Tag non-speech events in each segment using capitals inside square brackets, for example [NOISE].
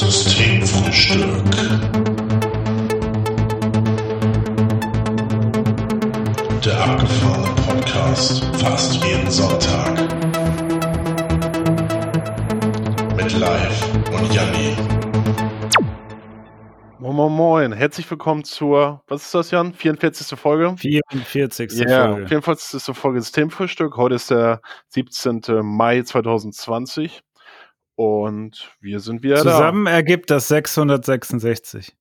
Systemfrühstück. Der abgefahrene Podcast fast jeden Sonntag. Mit Live und Janni. Moin, moin, moin. Herzlich willkommen zur, was ist das, Jan? 44. Folge? 44. Ja, Folge. 44. Folge Systemfrühstück. Heute ist der 17. Mai 2020 und wir sind wieder Zusammen ergibt das 666.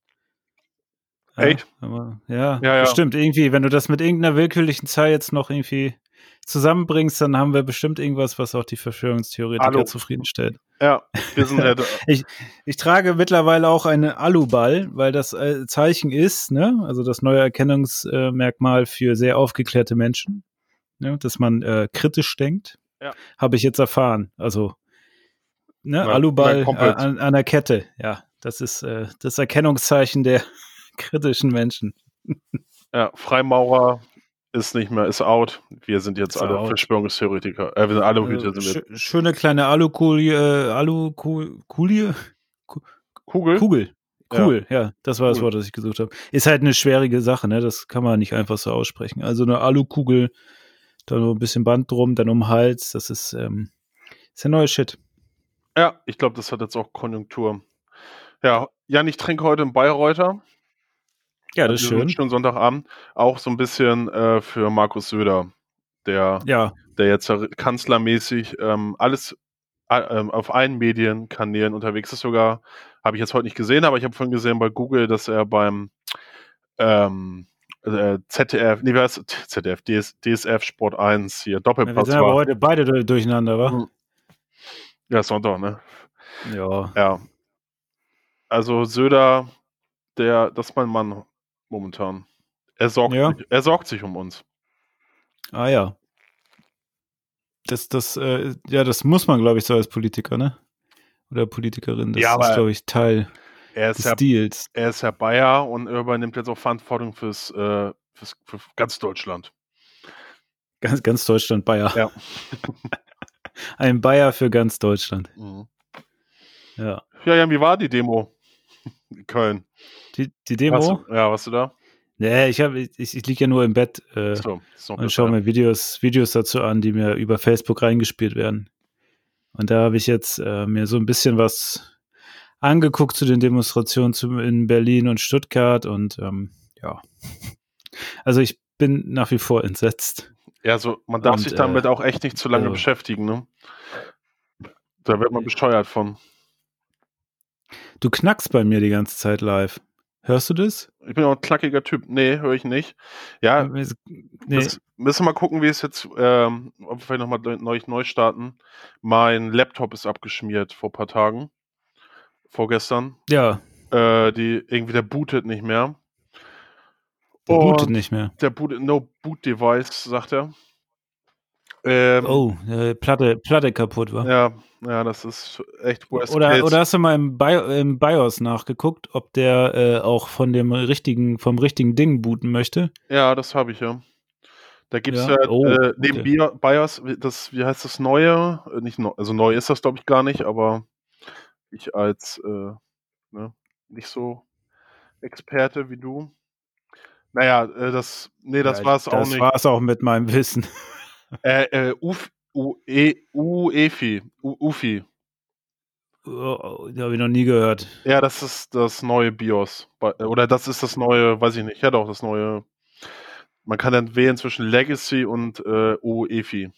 Ja, Echt? aber- Ja, Ja, ja. bestimmt. Irgendwie, wenn du das mit irgendeiner willkürlichen Zahl jetzt noch irgendwie zusammenbringst, dann haben wir bestimmt irgendwas, was auch die Verschwörungstheoretiker Hallo. zufriedenstellt. da. Ja, wir sind ja da. [LAUGHS] Ich trage mittlerweile auch eine Aluball, weil das äh, Zeichen ist, ne, also das neue Erkennungsmerkmal für sehr aufgeklärte Menschen, ne, dass man äh, kritisch denkt, Ja. habe ich jetzt erfahren. Also ne, Mein- Aluball mein äh, an, an der Kette, ja, das ist äh, das Erkennungszeichen der [LAUGHS] kritischen Menschen. ja, Freimaurer ist nicht mehr, ist out. Wir sind jetzt Ist alle out. Verschwörungstheoretiker. Äh, wir sind alle. Äh, schö- schöne kleine Alukulie, äh, Alukulie, Kugel? Kugel. Ja. Cool, ja. das war das Cool. Wort, das ich gesucht habe. Ist halt eine schwierige Sache, ne? Das kann man nicht einfach so aussprechen. Also eine Alukugel, da nur ein bisschen Band drum, dann um den Hals, das ist, ähm, ist der neue Shit. Ja, ich glaube, das hat jetzt auch Konjunktur. Ja, Jan, ich trinke heute einen Bayreuther. Ja, das ist Also schön. Schönen Sonntagabend. Auch so ein bisschen äh, für Markus Söder, der, Ja, der jetzt ja kanzlermäßig ähm, alles äh, auf allen Medienkanälen unterwegs ist. Sogar habe ich jetzt heute nicht gesehen, aber ich habe vorhin gesehen bei Google, dass er beim ähm, äh, ZDF, nee, es? ZDF, DS, DSF Sport 1 hier wir Doppelpass sind aber war. heute beide du- durcheinander, wa? Ja, Sonntag, ne? Ja. Ja. Also Söder, der, das ist mein Mann momentan. Er sorgt, Ja. sich, er sorgt sich um uns. Ah ja. Das, das, äh, ja, das muss man, glaube ich, so als Politiker, ne? Oder Politikerin. Das Ja, ist, glaube ich, Teil Er ist, des ja, Deals. er ist ja Bayer und er übernimmt jetzt auch Verantwortung fürs, äh, fürs für ganz Deutschland. Ganz, ganz Deutschland Bayer. Ja. [LAUGHS] [LAUGHS] Ein Bayer für ganz Deutschland. Mhm. Ja. Ja, Jan, wie war die Demo? In [LAUGHS] Köln. Die, die Demo? Du, ja, warst du da? Nee, ich, hab, ich, ich liege ja nur im Bett äh, So, und schaue mir Videos, Videos dazu an, die mir über Facebook reingespielt werden. Und da habe ich jetzt äh, mir so ein bisschen was angeguckt zu den Demonstrationen zu, in Berlin und Stuttgart und ähm, ja. [LAUGHS] Also ich bin nach wie vor entsetzt. Ja, so, man darf Und, sich damit äh, auch echt nicht zu lange also- beschäftigen, ne? Da wird man besteuert von. Du knackst bei mir die ganze Zeit live. Hörst du das? Ich bin auch ein knackiger Typ. Nee, höre ich nicht. Ja, Nee. Müssen, müssen wir mal gucken, wie es jetzt, ähm, ob wir vielleicht nochmal neu, neu starten. Mein Laptop ist abgeschmiert vor ein paar Tagen. Vorgestern. Ja, Äh, die, irgendwie der bootet nicht mehr. Der bootet nicht mehr. Der bootet, no boot device, sagt er. Ähm, Oh, äh, Platte, Platte kaputt war. Ja, ja, das ist echt worst Oder, case. oder hast du mal im, Bio, im BIOS nachgeguckt, ob der äh, auch von dem richtigen, vom richtigen Ding booten möchte? Ja, das habe ich ja. Da gibt es Ja? ja, Oh, äh, neben okay. Bio- BIOS, wie- das, wie heißt das neue? Äh, Nicht neu, also neu ist das, glaube ich, gar nicht, aber ich als äh, ne, nicht so Experte wie du. Naja, äh, das, nee, das Ja, war es auch Das nicht. war es auch mit meinem Wissen. [LAUGHS] Äh, äh, Uf, U, e, UEFI, UFI. Oh, die habe ich noch nie gehört. Ja, das ist das neue BIOS. Bei- Oder das ist das neue, weiß ich nicht, ja doch, das neue. Man kann dann wählen zwischen Legacy und äh, UEFI.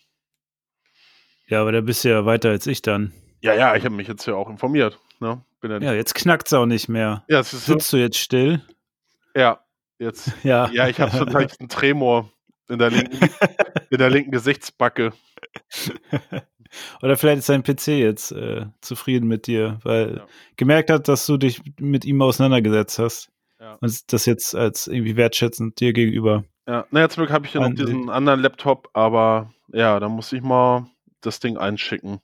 Ja, aber da bist du ja weiter als ich dann. Ja, ja, ich habe mich jetzt ja auch informiert. Ne? Ja, Ja, jetzt knackt's auch nicht mehr. ja, es ist so, Sitzt du jetzt still? ja, jetzt. [LAUGHS] Ja. Ja, ich habe so einen leichten Tremor in der linken, in der linken Gesichtsbacke. [LAUGHS] Oder vielleicht ist dein PC jetzt äh, zufrieden mit dir, weil Ja. gemerkt hat, dass du dich mit ihm auseinandergesetzt hast. Ja. Und das jetzt als irgendwie wertschätzend dir gegenüber. Ja, naja, zum Glück habe ich ja noch diesen anderen Laptop, aber ja, da muss ich mal das Ding einschicken.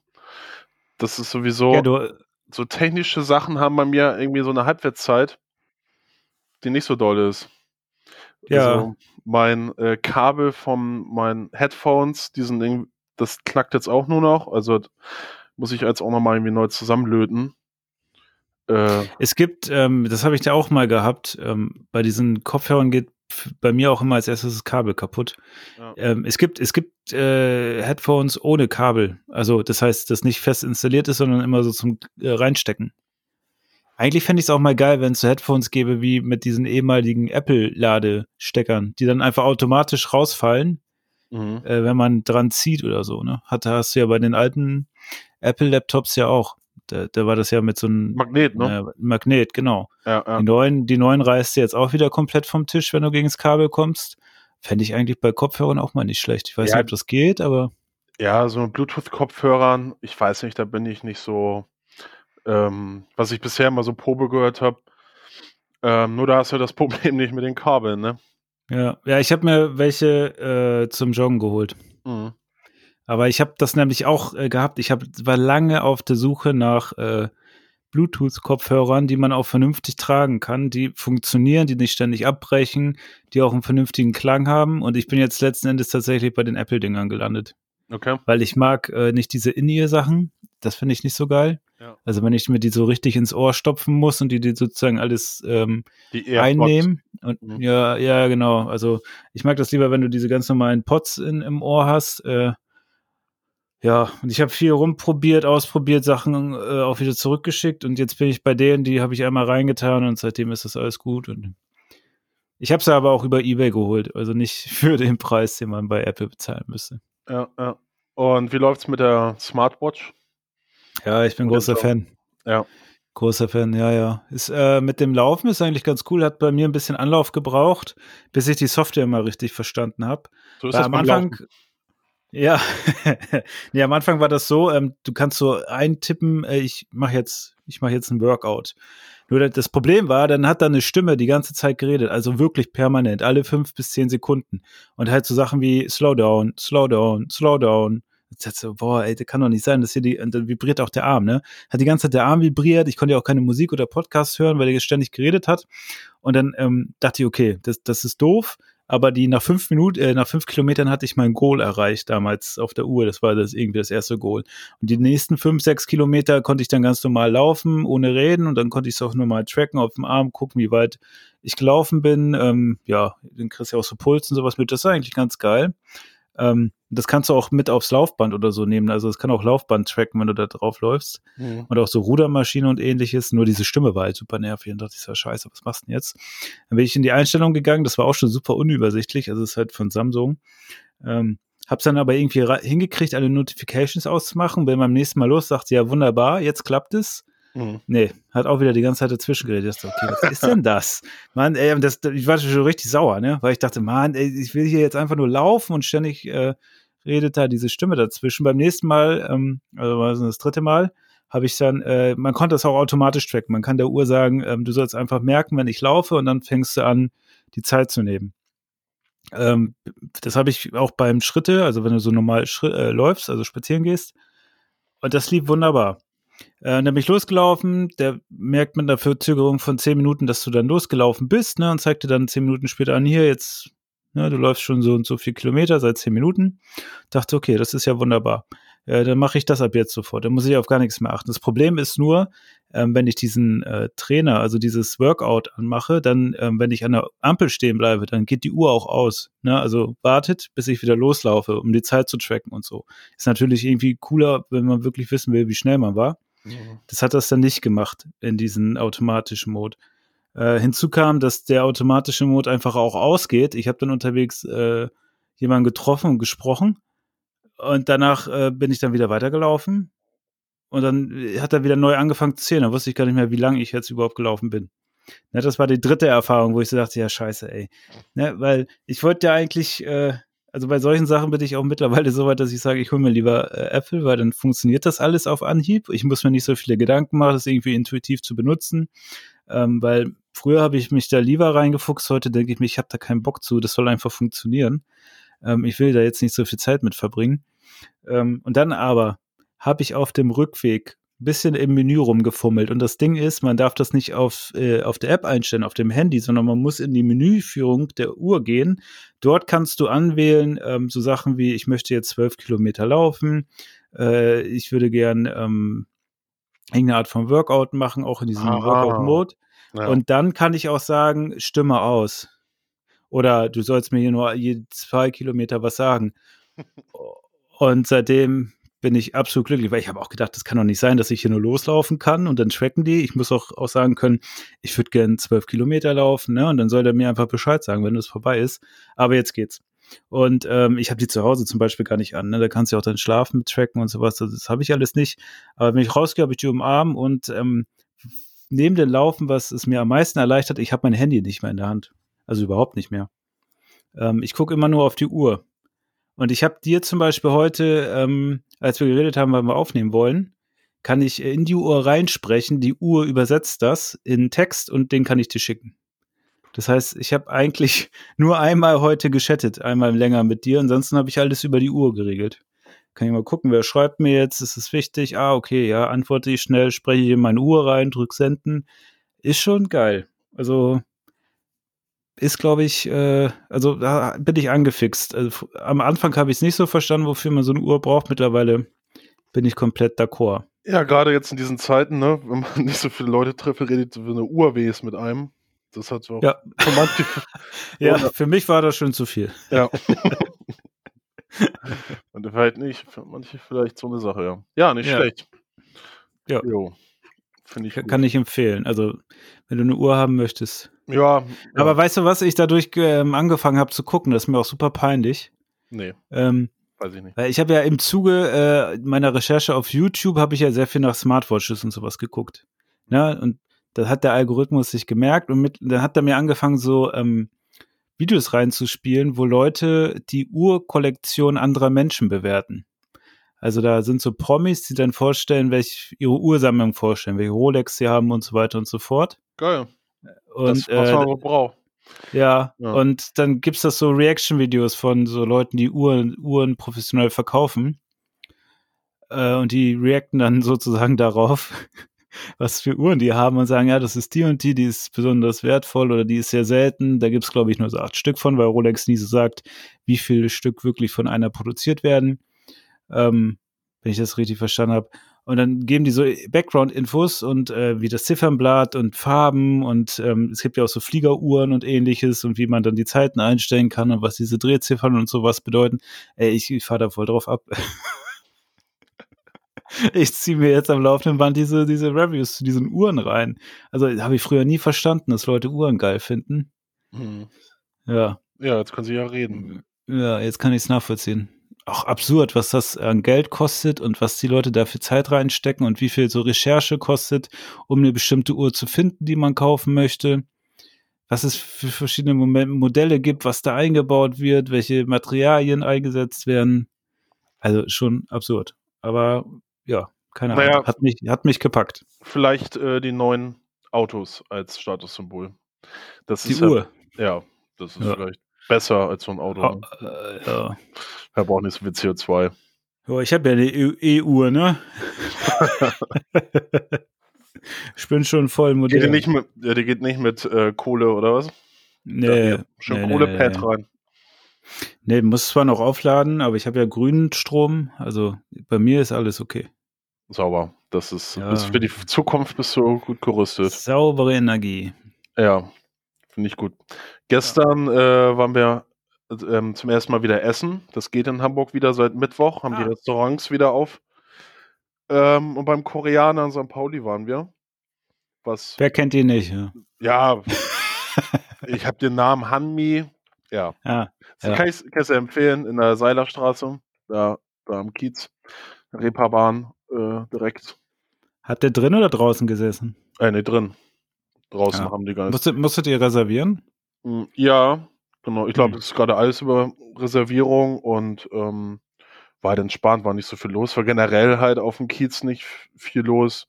Das ist sowieso, Ja, du, so technische Sachen haben bei mir irgendwie so eine Halbwertszeit, die nicht so doll ist. Ja. Also mein äh, Kabel von meinen Headphones, diesen Ding, das knackt jetzt auch nur noch. Also muss ich jetzt auch nochmal irgendwie neu zusammenlöten. Äh, Es gibt, ähm, das habe ich da auch mal gehabt, ähm, bei diesen Kopfhörern geht bei mir auch immer als erstes das Kabel kaputt. Ja. Ähm, es gibt, es gibt äh, Headphones ohne Kabel. Also das heißt, das nicht fest installiert ist, sondern immer so zum äh, Reinstecken. Eigentlich fände ich es auch mal geil, wenn es so Headphones gäbe wie mit diesen ehemaligen Apple-Ladesteckern, die dann einfach automatisch rausfallen, mhm. äh, wenn man dran zieht oder so. Ne? Hat, hast du ja bei den alten Apple-Laptops ja auch. Da, da war das ja mit so einem Magnet, ne? äh, Magnet, genau. Ja, ja. Die neuen, die neuen reißt du jetzt auch wieder komplett vom Tisch, wenn du gegen das Kabel kommst. Fände ich eigentlich bei Kopfhörern auch mal nicht schlecht. Ich weiß Ja. nicht, ob das geht, aber Ja, so mit Bluetooth-Kopfhörern, ich weiß nicht, da bin ich nicht so, ähm, was ich bisher immer so Probe gehört habe. Ähm, nur da hast du das [LAUGHS] Problem nicht mit den Kabeln, ne? ja. Ja, ich habe mir welche äh, zum Joggen geholt. Mhm. Aber ich habe das nämlich auch äh, gehabt. Ich hab, war lange auf der Suche nach äh, Bluetooth-Kopfhörern, die man auch vernünftig tragen kann, die funktionieren, die nicht ständig abbrechen, die auch einen vernünftigen Klang haben. Und ich bin jetzt letzten Endes tatsächlich bei den Apple-Dingern gelandet. Okay. weil ich mag äh, nicht diese In-Ear-Sachen. Das finde ich nicht so geil. Ja. Also wenn ich mir die so richtig ins Ohr stopfen muss und die, die sozusagen alles ähm, Die einnehmen. Und Mhm. ja, ja, genau. Also ich mag das lieber, wenn du diese ganz normalen Pots in, im Ohr hast. Äh, ja, und ich habe viel rumprobiert, ausprobiert, Sachen äh, auch wieder zurückgeschickt und jetzt bin ich bei denen, die habe ich einmal reingetan und seitdem ist das alles gut. Und ich habe sie aber auch über Ebay geholt, also nicht [LAUGHS] für den Preis, den man bei Apple bezahlen müsste. Ja, ja. Und wie läuft's mit der Smartwatch? Ja, ich bin großer. Fan. Ja. Großer Fan, ja, ja. Ist, äh, mit dem Laufen ist eigentlich ganz cool. Hat bei mir ein bisschen Anlauf gebraucht, bis ich die Software mal richtig verstanden habe. So ist Weil das am Anfang, Laufen. ja, [LAUGHS] nee, am Anfang war das so, ähm, du kannst so eintippen, äh, ich mache jetzt, ich mache jetzt ein Workout. Nur das- Problem war, dann hat da eine Stimme die ganze Zeit geredet, also wirklich permanent, alle fünf bis zehn Sekunden. Und halt so Sachen wie Slow down, slow Jetzt dachte ich so, boah, ey, das kann doch nicht sein, dass hier die, und dann vibriert auch der Arm, ne? Hat die ganze Zeit der Arm vibriert, ich konnte ja auch keine Musik oder Podcast hören, weil er ständig geredet hat. Und dann ähm, dachte ich, okay, das, das ist doof, aber die nach fünf Minuten, äh, nach fünf Kilometern hatte ich mein Goal erreicht damals auf der Uhr. Das war das irgendwie das erste Goal. Und die nächsten fünf, sechs Kilometer konnte ich dann ganz normal laufen, ohne reden. Und dann konnte ich es auch normal tracken auf dem Arm, gucken, wie weit ich gelaufen bin. Ähm, ja, dann kriegst du ja auch so Puls und sowas mit. Das ist eigentlich ganz geil. Ähm, das kannst du auch mit aufs Laufband oder so nehmen. Also es kann auch Laufband tracken, wenn du da drauf läufst Mhm. und auch so Rudermaschine und ähnliches. Nur diese Stimme war halt super nervig und dachte ich so, scheiße, was machst du denn jetzt? Dann bin ich in die Einstellung gegangen, das war auch schon super unübersichtlich, also es ist halt von Samsung. Ähm, hab's dann aber irgendwie hingekriegt, alle Notifications auszumachen, bin beim nächsten Mal los, sagte, ja wunderbar, jetzt klappt es. Mhm. Nee, hat auch wieder die ganze Zeit dazwischen geredet. Ich dachte, okay, was ist denn das? Mann, ey, das, ich war schon richtig sauer, ne? Weil ich dachte, Mann, ey, ich will hier jetzt einfach nur laufen und ständig äh, redet da diese Stimme dazwischen. Beim nächsten Mal, ähm, also das dritte Mal, habe ich dann, äh, man konnte das auch automatisch tracken. Man kann der Uhr sagen, ähm, du sollst einfach merken, wenn ich laufe und dann fängst du an, die Zeit zu nehmen. Ähm, das habe ich auch beim Schritte, also wenn du so normal äh, läufst, also spazieren gehst. Und das lief wunderbar. Äh, dann bin ich losgelaufen, der merkt mit einer Verzögerung von zehn Minuten, dass du dann losgelaufen bist, ne, und zeigte dann zehn Minuten später an, hier, jetzt, ne, du läufst schon so und so viel Kilometer seit zehn Minuten. Dachte, okay, das ist ja wunderbar. Äh, dann mache ich das ab jetzt sofort. Dann muss ich auf gar nichts mehr achten. Das Problem ist nur, ähm, wenn ich diesen äh, Trainer, also dieses Workout anmache, dann, ähm, wenn ich an der Ampel stehen bleibe, dann geht die Uhr auch aus. Ne? Also wartet, bis ich wieder loslaufe, um die Zeit zu tracken und so. Ist natürlich irgendwie cooler, wenn man wirklich wissen will, wie schnell man war. Mhm. Das hat das dann nicht gemacht in diesen automatischen Mode. Äh, hinzu kam, dass der automatische Mode einfach auch ausgeht. Ich habe dann unterwegs äh, jemanden getroffen und gesprochen und danach äh, bin ich dann wieder weitergelaufen und dann äh, hat er wieder neu angefangen zu zählen. Da wusste ich gar nicht mehr, wie lange ich jetzt überhaupt gelaufen bin. Ne, das war die dritte Erfahrung, wo ich so dachte, ja scheiße, ey. Ne, weil ich wollte ja eigentlich, äh, also bei solchen Sachen bin ich auch mittlerweile so weit, dass ich sage, ich hole mir lieber äh, Apple, weil dann funktioniert das alles auf Anhieb. Ich muss mir nicht so viele Gedanken machen, das irgendwie intuitiv zu benutzen. Ähm, weil früher habe ich mich da lieber reingefuchst, heute denke ich mir, ich habe da keinen Bock zu, das soll einfach funktionieren. Ähm, ich will da jetzt nicht so viel Zeit mit verbringen. Ähm, und dann aber habe ich auf dem Rückweg ein bisschen im Menü rumgefummelt. Und das Ding ist, man darf das nicht auf, äh, auf der App einstellen, auf dem Handy, sondern man muss in die Menüführung der Uhr gehen. Dort kannst du anwählen, ähm, so Sachen wie, ich möchte jetzt zwölf Kilometer laufen, äh, ich würde gern ähm, irgendeine Art von Workout machen, auch in diesem. Workout-Mode. Ja. Und dann kann ich auch sagen, Stimme aus. Oder du sollst mir hier nur je zwei Kilometer was sagen. [LAUGHS] Und seitdem bin ich absolut glücklich, weil ich habe auch gedacht, das kann doch nicht sein, dass ich hier nur loslaufen kann und dann tracken die. Ich muss auch, auch sagen können, ich würde gern zwölf Kilometer laufen, ne? Und dann soll der mir einfach Bescheid sagen, wenn es vorbei ist. Aber jetzt geht's. Und ähm, ich habe die zu Hause zum Beispiel gar nicht an. Ne? Da kannst du auch deinen Schlaf mit tracken und sowas. Das, das habe ich alles nicht. Aber wenn ich rausgehe, habe ich die umarmen und ähm, neben dem Laufen, was es mir am meisten erleichtert, ich habe mein Handy nicht mehr in der Hand. Also überhaupt nicht mehr. Ähm, ich gucke immer nur auf die Uhr. Und ich habe dir zum Beispiel heute, ähm, als wir geredet haben, weil wir aufnehmen wollen, kann ich in die Uhr reinsprechen. Die Uhr übersetzt das in Text und den kann ich dir schicken. Das heißt, ich habe eigentlich [LAUGHS] nur einmal heute geschattet, einmal länger mit dir. Ansonsten habe ich alles über die Uhr geregelt. Kann ich mal gucken, wer schreibt mir jetzt, ist es wichtig? Ah, okay, ja, antworte ich schnell, spreche ich in meine Uhr rein, drück senden. Ist schon geil. Also ist, glaube ich, äh, also da bin ich angefixt. Also, am Anfang habe ich es nicht so verstanden, wofür man so eine Uhr braucht. Mittlerweile bin ich komplett d'accord. Ja, gerade jetzt in diesen Zeiten, ne, wenn man [LAUGHS] nicht so viele Leute trifft, redet so eine Uhr wes mit einem. Das hat so Ja. [LAUGHS] [LAUGHS] Ja, für mich war das schon zu viel. ja. [LAUGHS] Und vielleicht nicht, für manche vielleicht so eine Sache, ja. Ja, nicht Ja. schlecht. Ja. Jo. Ich Kann, gut. kann ich empfehlen. Also, wenn du eine Uhr haben möchtest. Ja, Aber ja, weißt du, was ich dadurch ähm, angefangen habe zu gucken? Das ist mir auch super peinlich. nee, Ähm, weiß ich nicht. weil ich habe ja im Zuge äh, meiner Recherche auf YouTube habe ich ja sehr viel nach Smartwatches und sowas geguckt. Ne? Und das hat der Algorithmus sich gemerkt und mit, dann hat er mir angefangen, so ähm, Videos reinzuspielen, wo Leute die Uhrkollektion anderer Menschen bewerten. Also da sind so Promis, die dann vorstellen, welche ihre Ursammlung vorstellen, welche Rolex sie haben und so weiter und so fort. Geil. Und das, was äh, man braucht. ja, Ja. und dann gibt's das so Reaction-Videos von so Leuten, die Uhren, Uhren professionell verkaufen. Äh, und die reacten dann [LAUGHS] sozusagen darauf, was für Uhren die haben und sagen, ja, das ist die und die, die ist besonders wertvoll oder die ist sehr selten. Da gibt's glaube ich, nur so acht Stück von, weil Rolex nie so sagt, wie viele Stück wirklich von einer produziert werden. Ähm, wenn ich das richtig verstanden habe. Und dann geben die so Background-Infos und äh, wie das Ziffernblatt und Farben und ähm, es gibt ja auch so Fliegeruhren und ähnliches und wie man dann die Zeiten einstellen kann und was diese Drehziffern und sowas bedeuten. Ey, ich, ich fahre da voll drauf ab. [LAUGHS] ich ziehe mir jetzt am laufenden Band diese, diese Reviews zu diesen Uhren rein. Also habe ich früher nie verstanden, dass Leute Uhren geil finden. Hm. Ja, Ja, jetzt können sie ja reden. ja, jetzt kann ich es nachvollziehen. Auch absurd, was das an Geld kostet und was die Leute da für Zeit reinstecken und wie viel so Recherche kostet, um eine bestimmte Uhr zu finden, die man kaufen möchte. Was es für verschiedene Modelle gibt, was da eingebaut wird, welche Materialien eingesetzt werden. Also schon absurd. Aber ja, keine Ahnung. Naja. Hat mich, hat mich gepackt. Vielleicht äh, die neuen Autos als Statussymbol. Das Die ist Uhr. Ja, ja, das ist Ja. vielleicht besser als so ein Auto. Ah, Ne? äh, ja. Er braucht nicht so viel CO2. Ja, ich habe ja eine E- E-Uhr, ne? [LAUGHS] ich bin schon voll Geht modern. die nicht mit, ja, die geht nicht mit äh, Kohle oder was? Nee, Da Schön nee, nee, Kohlepad nee. rein. nee, muss zwar noch aufladen, aber ich habe ja grünen Strom, also bei mir ist alles okay. Sauber. Das ist, Ja. ist für die Zukunft bist du gut gerüstet. Saubere Energie. Ja, finde ich gut. Gestern äh, waren wir ähm, zum ersten Mal wieder essen. Das geht in Hamburg wieder seit Mittwoch, haben Ah. die Restaurants wieder auf. Ähm, und beim Koreaner in St. Pauli waren wir. Was, Wer kennt die nicht? Ja, ja, [LAUGHS] ich habe den Namen Hanmi. Ja, ja. Ja. kann ich empfehlen in der Seilerstraße, da, da am Kiez, Reeperbahn äh, direkt. Habt ihr drin oder draußen gesessen? Äh, nee, drin. Draußen Ja. haben die gar nicht. Musstet, musstet ihr reservieren? Mm, Ja, genau. Ich glaube, Hm. es ist gerade alles über Reservierung und ähm, war halt entspannt, war nicht so viel los. War generell halt auf dem Kiez nicht viel los.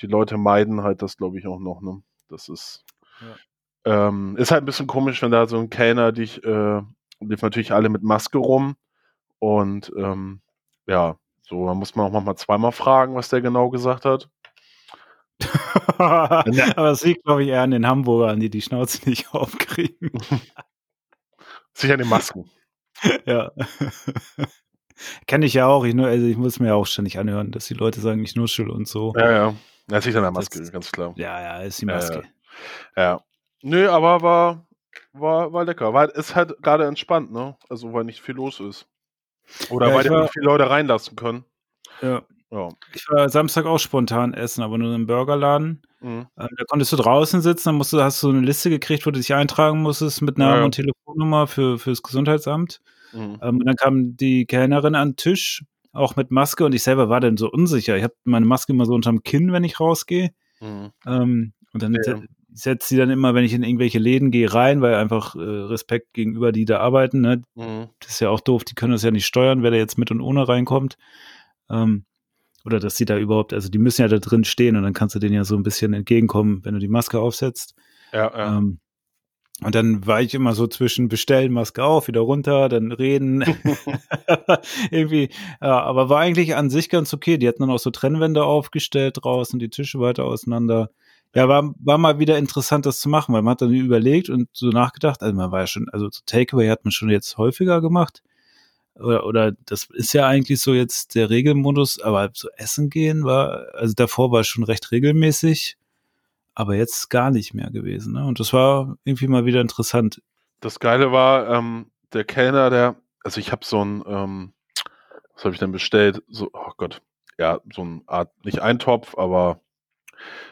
Die Leute meiden halt das, glaube ich, auch noch. Ne? Das ist, ähm, ist halt ein bisschen komisch, wenn da so ein Kellner dich, äh, lief natürlich alle mit Maske rum und ähm, ja, so, da muss man auch manchmal zweimal fragen, was der genau gesagt hat. [LAUGHS] aber es liegt, glaube ich, eher an den Hamburgern, die die Schnauze nicht [LAUGHS] aufkriegen. [LAUGHS] Sicher die Masken. ja. Kenne ich ja auch. Ich, nur, also ich muss mir ja auch ständig anhören, dass die Leute sagen, ich nuschel und so. Ja, ja. Das liegt an der Maske, Das- ganz klar. Ja, ja, ist die Ja, Maske. Ja. Nö, aber war, war, war lecker. War, ist halt gerade entspannt, ne? Also, weil nicht viel los ist. Oder Ja, weil die viele Leute reinlassen können. Ja. Ja. Ich war Samstag auch spontan essen, aber nur im Burgerladen. Mhm. Ähm, da konntest du draußen sitzen, dann musst du, hast du eine Liste gekriegt, wo du dich eintragen musstest mit Namen Ja, und Telefonnummer für, fürs Gesundheitsamt. Mhm. Ähm, und dann kam die Kellnerin an den Tisch, auch mit Maske, und ich selber war dann so unsicher. Ich habe meine Maske immer so unterm Kinn, wenn ich rausgehe. Mhm. Ähm, und dann Ja. Se- setzt sie dann immer, wenn ich in irgendwelche Läden gehe, rein, weil einfach äh, Respekt gegenüber die da arbeiten. Ne? Mhm. Das ist ja auch doof, die können das ja nicht steuern, wer da jetzt mit und ohne reinkommt. Ähm, oder dass sie da überhaupt, also die müssen ja da drin stehen und dann kannst du denen ja so ein bisschen entgegenkommen, wenn du die Maske aufsetzt. Ja, ja. Ähm, und dann war ich immer so zwischen bestellen, Maske auf, wieder runter, dann reden. [LAUGHS] [LAUGHS] Irgendwie, ja, aber war eigentlich an sich ganz okay. Die hatten dann auch so Trennwände aufgestellt draußen, die Tische weiter auseinander. Ja, war, war mal wieder interessant, das zu machen, weil man hat dann überlegt und so nachgedacht, also man war ja schon, also so Takeaway hat man schon jetzt häufiger gemacht. Oder, oder das ist ja eigentlich so jetzt der Regelmodus, aber so essen gehen war, also davor war schon recht regelmäßig, aber jetzt gar nicht mehr gewesen. Ne? Und das war irgendwie mal wieder interessant. Das Geile war, ähm, der Kellner, der, also ich habe so ein, ähm, was habe ich denn bestellt? So, oh Gott, ja, so eine Art, nicht Eintopf, aber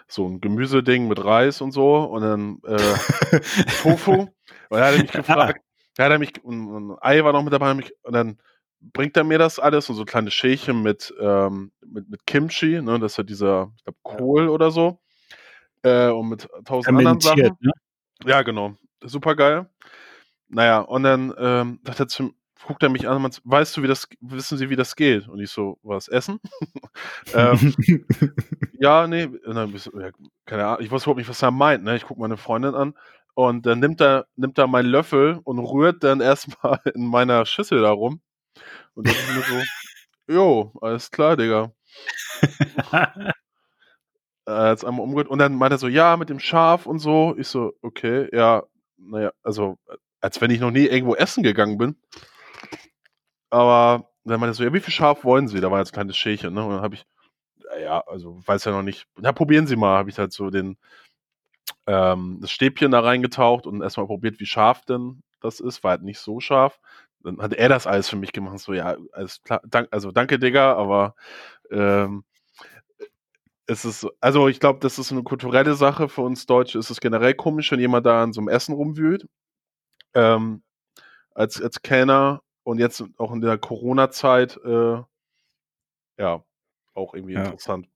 so ein Gemüseding mit Reis und so und dann äh, Tofu. [LAUGHS] Und dann hat er mich gefragt, da hat er mich, und, ein Ei war noch mit dabei, mich, und dann bringt er mir das alles und so kleine Schälchen mit, ähm, mit, mit Kimchi, ne, das ist ja dieser, ich glaube, Kohl oder so. Äh, und mit tausend anderen Sachen. Ne? Ja, genau. Super geil. Naja, und dann ähm, er guckt er mich an und meint, weißt du, wie das, wissen Sie, wie das geht? Und ich so, was, essen? Ähm, [LAUGHS] ja, nee, ja, keine Ahnung, ich wusste überhaupt nicht, was er meint, ne? Ich gucke meine Freundin an und dann nimmt er, nimmt er meinen Löffel und rührt dann erstmal [LAUGHS] in meiner Schüssel da rum. Und dann ist mir so, jo, alles klar, Digga. [LAUGHS] äh, jetzt einmal umgerührt und dann meinte er so, ja, mit dem Schaf und so. Ich so, okay, ja, naja, also, als wenn ich noch nie irgendwo essen gegangen bin. Aber dann meinte er so, ja, wie viel Schaf wollen Sie? Da war jetzt ein kleines Schälchen, ne? Und dann habe ich, ja, also, weiß ja noch nicht. Ja, probieren Sie mal, habe ich halt so den, ähm, das Stäbchen da reingetaucht und erstmal probiert, wie scharf denn das ist. War halt nicht so scharf. Dann hat er das alles für mich gemacht. So, ja, alles klar, dank, also danke, Digga, aber ähm, es ist, also ich glaube, das ist eine kulturelle Sache für uns Deutsche. Es ist generell komisch, wenn jemand da an so einem Essen rumwühlt. Ähm, als, als Kellner und jetzt auch in der Corona-Zeit, äh, ja, auch irgendwie Ja. interessant.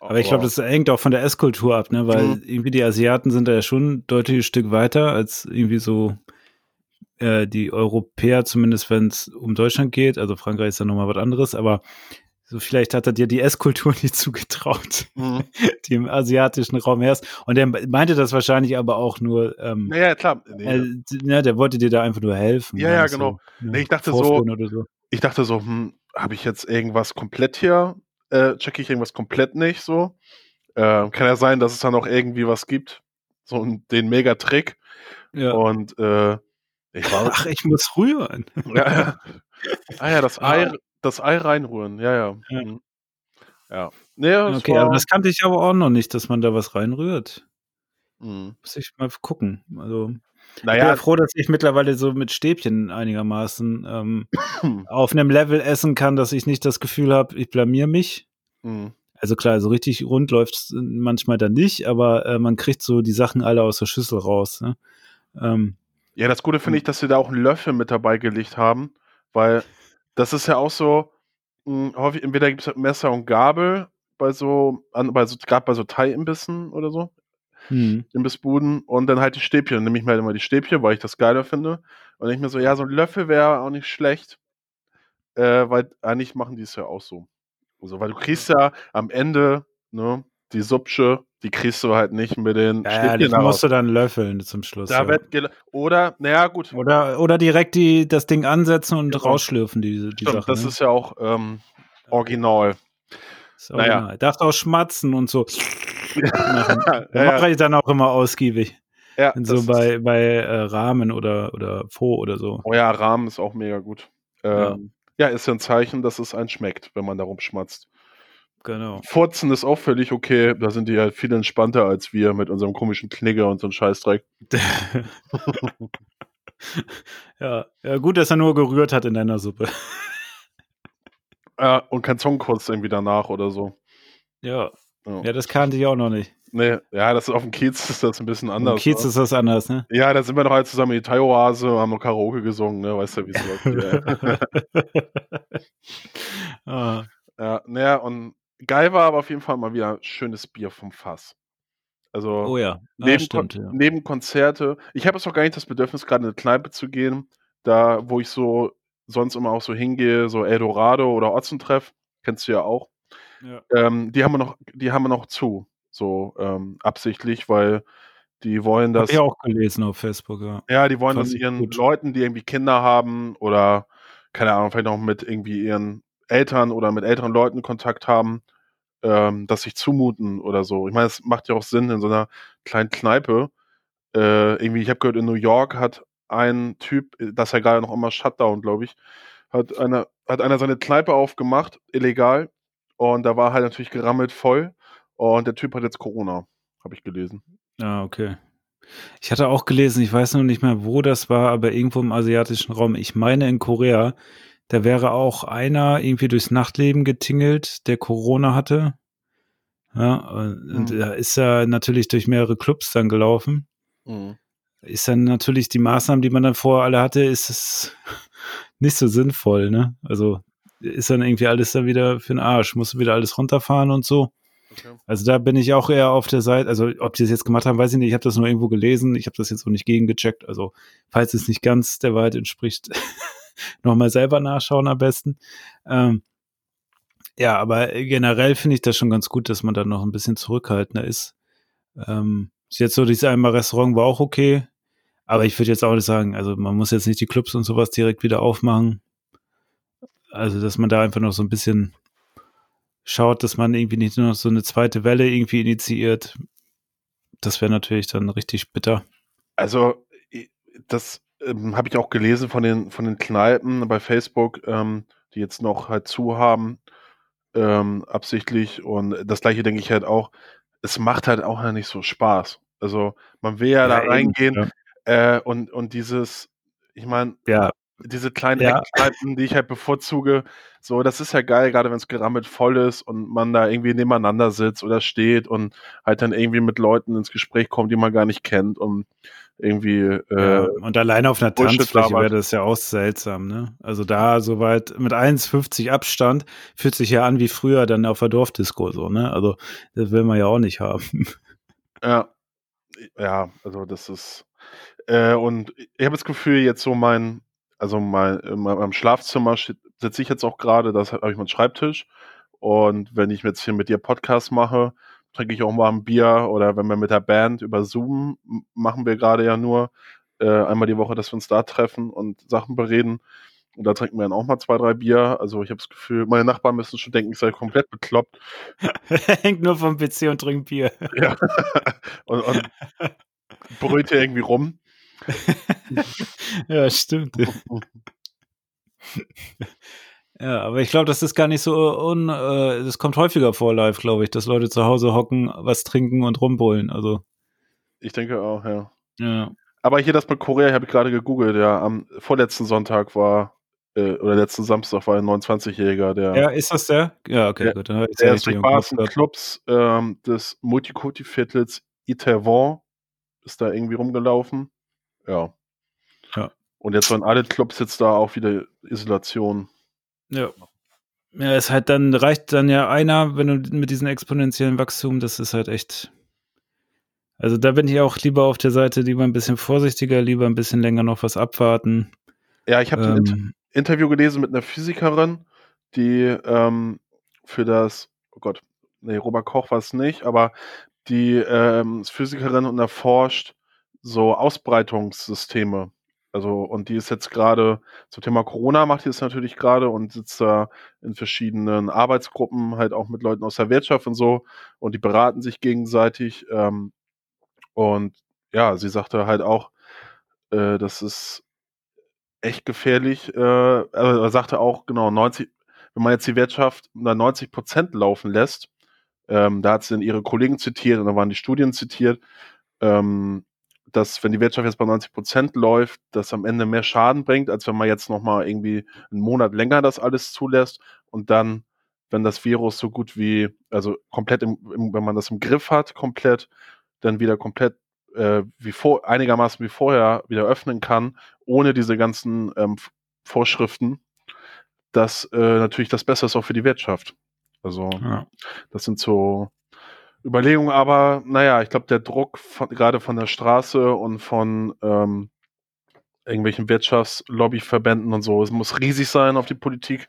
Aber ich glaube, das hängt auch von der Esskultur ab, ne? Weil Mhm. irgendwie die Asiaten sind da ja schon ein deutliches Stück weiter als irgendwie so äh, die Europäer, zumindest wenn es um Deutschland geht. Also Frankreich ist ja nochmal was anderes, aber so vielleicht hat er dir die Esskultur [LAUGHS] nicht zugetraut, Mhm. [LAUGHS] die im asiatischen Raum herrscht. Und der meinte das wahrscheinlich aber auch nur, ähm, Naja, klar. Nee, äh, ne, der wollte dir da einfach nur helfen. Ja, ja, genau. So, ne, Nee, ich dachte so- so. ich dachte so, hm, habe ich jetzt irgendwas komplett hier? Äh, checke ich irgendwas komplett nicht so? Äh, kann ja sein, dass es da noch irgendwie was gibt. So den Mega-Trick. Ja. Und äh, ich war. Ach, ich muss rühren. [LAUGHS] ja, ja. Ah ja, das Ei, Ah. Das Ei reinrühren. Ja, ja. Ja. Mhm. Ja. Nee, das Okay, war, aber das kannte ich aber auch noch nicht, dass man da was reinrührt. Mhm. Muss ich mal gucken. Also ich bin Naja, ja froh, dass ich mittlerweile so mit Stäbchen einigermaßen ähm, [CLEARS THROAT] auf einem Level essen kann, dass ich nicht das Gefühl habe, ich blamier mich. mhm. Also klar, so richtig rund läuft es manchmal dann nicht, aber äh, man kriegt so die Sachen alle aus der Schüssel raus. Ne? Ähm, Ja, das Gute finde ich, dass sie da auch einen Löffel mit dabei gelegt haben, weil das ist ja auch so, mh, häufig, entweder gibt es Messer und Gabel bei so, an, bei so gerade bei so Thai-Imbissen oder so, hm. Imbissbuden und dann halt die Stäbchen. Dann nehme ich mir halt immer die Stäbchen, weil ich das geiler finde. Und ich mir so, ja, so ein Löffel wäre auch nicht schlecht, äh, weil eigentlich machen die es ja auch so. Also, weil du kriegst ja am Ende, ne, die Subsche, die kriegst du halt nicht mit den Ja, ja, das daraus. musst du dann löffeln zum Schluss. Da ja. wird oder, naja, gut, oder, oder direkt die, das Ding ansetzen und Genau. rausschlürfen, die, die Stimmt, Sache. das ne? ist ja auch ähm, original. Ist naja. original. Darfst auch schmatzen und so. [LAUGHS] Ja, ja, mache ich dann auch immer ausgiebig. ja, so bei, bei äh, Rahmen oder, oder Pho oder so. Oh ja, Rahmen ist auch mega gut. Ähm, Ja, ist ja ein Zeichen, dass es einen schmeckt, wenn man da rumschmatzt. Genau. Furzen ist auch völlig okay. Da sind die halt viel entspannter als wir mit unserem komischen Knigge und so einem Scheißdreck. [LAUGHS] [LAUGHS] ja, ja, gut, dass er nur gerührt hat in deiner Suppe. Ja, und kein Zungenkurs irgendwie danach oder so. Ja. Ja. ja, das kannte ich auch noch nicht. Nee, ja, das ist auf dem Kiez ist das ein bisschen anders. Im Kiez ne? ist das anders, ne? Ja, da sind wir noch alle zusammen in die Thai-Oase, haben noch Karaoke gesungen, ne? Weißt du, wie es [LAUGHS] läuft. Ah, ja, naja, und geil war aber auf jeden Fall mal wieder schönes Bier vom Fass. Also oh ja, ja neben, stimmt. Kon Ja. neben Konzerte. Ich habe jetzt auch gar nicht das Bedürfnis, gerade in eine Kneipe zu gehen, da wo ich so sonst immer auch so hingehe, so Eldorado oder Otzentreff, kennst du ja auch. Ja. Ähm, die haben wir noch, die haben wir noch zu, so ähm, absichtlich, weil die wollen Hab das. ich auch gelesen auf Facebook, ja. Ja, die wollen Fand das ihren gut. Leuten, die irgendwie Kinder haben oder keine Ahnung, vielleicht auch mit irgendwie ihren Eltern oder mit älteren Leuten Kontakt haben, ähm, das sich zumuten oder so. Ich meine, es macht ja auch Sinn in so einer kleinen Kneipe. Äh, irgendwie, ich habe gehört, in New York hat ein Typ, das ist ja gerade noch immer Shutdown, glaube ich, hat einer, hat einer seine Kneipe aufgemacht, illegal, und da war halt natürlich gerammelt voll. Und der Typ hat jetzt Corona, habe ich gelesen. Ah, okay. Ich hatte auch gelesen, ich weiß noch nicht mehr, wo das war, aber irgendwo im asiatischen Raum. Ich meine in Korea, da wäre auch einer irgendwie durchs Nachtleben getingelt, der Corona hatte. Ja, und Mhm. da ist er natürlich durch mehrere Clubs dann gelaufen. Ist dann natürlich die Maßnahmen, die man dann vorher alle hatte, ist es [LAUGHS] nicht so sinnvoll, ne? Also ist dann irgendwie alles dann wieder für den Arsch, musst du wieder alles runterfahren und so. Okay. Also da bin ich auch eher auf der Seite, also ob die das jetzt gemacht haben, weiß ich nicht. Ich habe das nur irgendwo gelesen. Ich habe das jetzt auch nicht gegengecheckt. Also falls es nicht ganz der Wahrheit entspricht, [LAUGHS] [LAUGHS] nochmal selber nachschauen am besten. Ähm, ja, aber generell finde ich das schon ganz gut, dass man da noch ein bisschen zurückhaltender ist. Ähm, jetzt so, dieses einmal Restaurant war auch okay. Aber ich würde jetzt auch nicht sagen, also man muss jetzt nicht die Clubs und sowas direkt wieder aufmachen. Also, dass man da einfach noch so ein bisschen schaut, dass man irgendwie nicht nur noch so eine zweite Welle irgendwie initiiert. Das wäre natürlich dann richtig bitter. Also, das ähm, habe ich auch gelesen von den, von den Kneipen bei Facebook, ähm, die jetzt noch halt zu haben, ähm, absichtlich. Und das gleiche denke ich halt auch. Es macht halt auch nicht so Spaß. Also, man will ja, da eben, reingehen ja. äh, und, und dieses, ich meine, Ja, diese kleinen Ja. Eckkneipen, die ich halt bevorzuge, so, das ist ja geil, gerade wenn es gerammelt voll ist und man da irgendwie nebeneinander sitzt oder steht und halt dann irgendwie mit Leuten ins Gespräch kommt, die man gar nicht kennt und irgendwie, ja. äh, Und alleine auf einer Bullshit Tanzfläche wäre das ja auch seltsam, ne? Also da soweit mit 1,50 Abstand fühlt sich ja an wie früher dann auf der Dorfdisco so, ne? Also das will man ja auch nicht haben. ja, ja, also das ist, äh, und ich habe das Gefühl, jetzt so mein, also mein, in meinem Schlafzimmer sitze ich jetzt auch gerade, da habe ich meinen Schreibtisch und wenn ich jetzt hier mit dir Podcast mache, trinke ich auch mal ein Bier oder wenn wir mit der Band über Zoom machen wir gerade ja nur äh, einmal die Woche, dass wir uns da treffen und Sachen bereden. Und da trinken wir dann auch mal zwei, drei Bier. Also ich habe das Gefühl, meine Nachbarn müssen schon denken, ich sei komplett bekloppt. [LAUGHS] Hängt nur vom PC und trinkt Bier. Ja. [LAUGHS] und, und brüllt hier irgendwie rum. [LAUGHS] ja, stimmt. Ja, aber ich glaube, das ist gar nicht so un, äh, das kommt häufiger vor live, glaube ich, dass Leute zu Hause hocken, was trinken und rumbrüllen. Also, Ich denke auch, ja. ja. Aber hier das mit Korea habe ich gerade gegoogelt. Ja, am vorletzten Sonntag war, äh, oder letzten Samstag war ein 29-Jähriger, der, Ja, ist das der? Ja, okay, Ja, gut. Dann der ja ist durch Bars und. Clubs ähm, des Multikulti-Viertels Itaewon ist da irgendwie rumgelaufen. Ja. Ja. Und jetzt sollen alle Clubs jetzt da auch wieder Isolation. Ja. Ja, es halt dann, reicht dann ja einer, wenn du mit diesem exponentiellen Wachstum, das ist halt echt. Also da bin ich auch lieber auf der Seite, lieber ein bisschen vorsichtiger, lieber ein bisschen länger noch was abwarten. Ja, ich habe ein Inter Ähm, Interview gelesen mit einer Physikerin, die ähm, für das, oh Gott, nee, Robert Koch war es nicht, aber die ähm, ist Physikerin und erforscht so Ausbreitungssysteme. Also, und die ist jetzt gerade zum Thema Corona macht die es natürlich gerade und sitzt da in verschiedenen Arbeitsgruppen, halt auch mit Leuten aus der Wirtschaft und so, und die beraten sich gegenseitig. Ähm, und ja, sie sagte halt auch, äh, dass es echt gefährlich. Äh, also sagte auch, genau, 90, wenn man jetzt die Wirtschaft unter 90 Prozent laufen lässt, ähm, da hat sie dann ihre Kollegen zitiert und da waren die Studien zitiert, ähm, dass wenn die Wirtschaft jetzt bei 90 Prozent läuft, das am Ende mehr Schaden bringt, als wenn man jetzt nochmal irgendwie einen Monat länger das alles zulässt und dann, wenn das Virus so gut wie, also komplett, im, im, wenn man das im Griff hat, komplett, dann wieder komplett äh, wie vor, einigermaßen wie vorher wieder öffnen kann, ohne diese ganzen ähm, Vorschriften, dass äh, natürlich das Beste ist auch für die Wirtschaft. Also ja. das sind so Überlegungen, aber naja, ich glaube, der Druck von, gerade von der Straße und von ähm, irgendwelchen Wirtschaftslobbyverbänden und so, es muss riesig sein auf die Politik.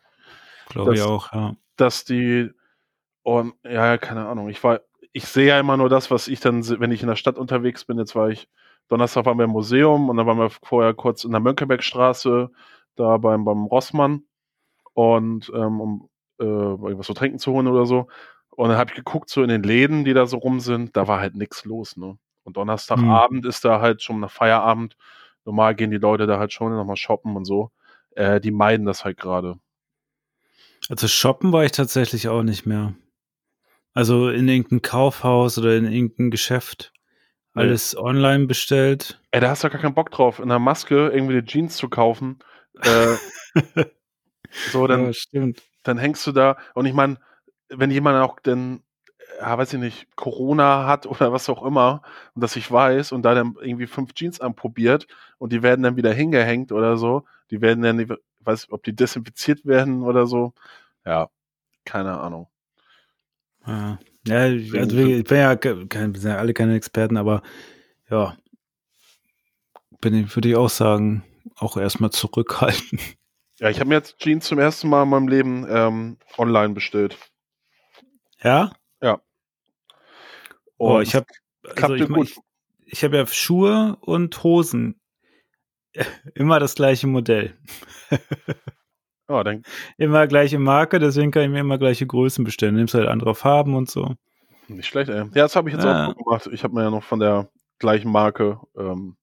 Glaube ich auch, ja. Dass die, und ja, keine Ahnung, ich war, ich sehe ja immer nur das, was ich dann, wenn ich in der Stadt unterwegs bin. Jetzt war ich, Donnerstag waren wir im Museum und dann waren wir vorher kurz in der Mönckebergstraße, da beim, beim Rossmann und ähm, um äh, was zu trinken zu holen oder so. Und dann habe ich geguckt, so in den Läden, die da so rum sind, da war halt nichts los, ne? Und Donnerstagabend hm. ist da halt schon nach Feierabend. Normal gehen die Leute da halt schon nochmal shoppen und so. Äh, die meiden das halt gerade. Also shoppen war ich tatsächlich auch nicht mehr. Also in irgendein Kaufhaus oder in irgendein Geschäft. Alles nee. online bestellt. Ey, da hast du gar keinen Bock drauf, in der Maske irgendwie die Jeans zu kaufen. Äh, [LAUGHS] so, dann, ja, dann hängst du da. Und ich meine, wenn jemand auch denn, ja, weiß ich nicht, Corona hat oder was auch immer, und das ich weiß, und da dann irgendwie fünf Jeans anprobiert und die werden dann wieder hingehängt oder so, die werden dann, ich weiß ob die desinfiziert werden oder so. Ja, keine Ahnung. Ja, ja also ich bin ja, kein, sind ja alle keine Experten, aber ja, bin ich, würde ich auch sagen, auch erstmal zurückhalten. Ja, ich habe mir jetzt Jeans zum ersten Mal in meinem Leben ähm, online bestellt. Ja? Ja. oh, ich habe also ich, ich, ich habe ja Schuhe und Hosen. [LAUGHS] Immer das gleiche Modell. [LAUGHS] Oh, dann immer gleiche Marke, deswegen kann ich mir immer gleiche Größen bestellen. Nimmst halt andere Farben und so. Nicht schlecht, ey. Ja, das habe ich jetzt ah. auch gemacht. Ich habe mir ja noch von der gleichen Marke ähm,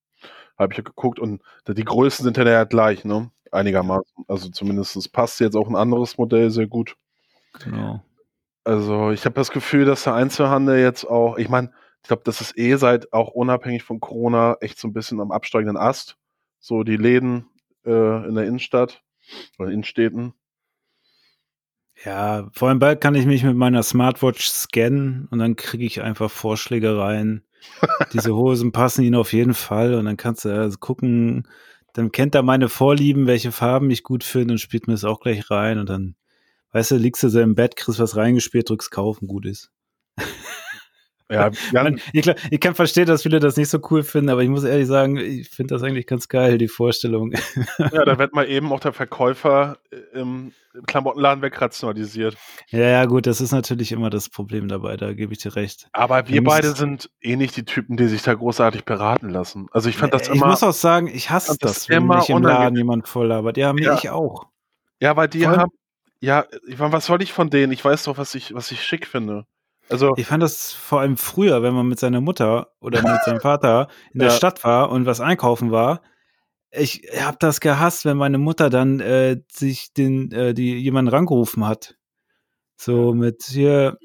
habe ich ja geguckt und die Größen sind ja ja gleich, ne? Einigermaßen. Also zumindest passt jetzt auch ein anderes Modell sehr gut. Genau. Also ich habe das Gefühl, dass der Einzelhandel jetzt auch, ich meine, ich glaube, das ist eh seit auch unabhängig von Corona echt so ein bisschen am absteigenden Ast. So die Läden äh, in der Innenstadt oder Innenstädten. Ja, vor allem bald kann ich mich mit meiner Smartwatch scannen und dann kriege ich einfach Vorschläge rein. [LAUGHS] Diese Hosen passen ihnen auf jeden Fall und dann kannst du also gucken, dann kennt er meine Vorlieben, welche Farben ich gut finde und spielt mir das auch gleich rein und dann, weißt du, liegst du so im Bett, kriegst was reingespielt, drückst kaufen, gut ist. Ja, Jan, ich, ich, kann verstehen, dass viele das nicht so cool finden, aber ich muss ehrlich sagen, ich finde das eigentlich ganz geil, die Vorstellung. [LAUGHS] Ja, da wird mal eben auch der Verkäufer im Klamottenladen wegrationalisiert. Ja, ja, gut, das ist natürlich immer das Problem dabei, da gebe ich dir recht. Aber wir beide sind eh nicht die Typen, die sich da großartig beraten lassen. Also ich fand das ich immer. Ich muss auch sagen, ich hasse das, das wenn mich im Laden jemand voll labert. Ja, mir ja. ich auch. Ja, weil die Voll. haben, ja, ich meine, was soll ich von denen? Ich weiß doch, was ich, was ich schick finde. Also ich fand das vor allem früher, wenn man mit seiner Mutter oder mit seinem [LAUGHS] Vater in der ja. Stadt war und was einkaufen war. Ich habe das gehasst, wenn meine Mutter dann äh, sich den äh, die jemanden rangerufen hat. So mit hier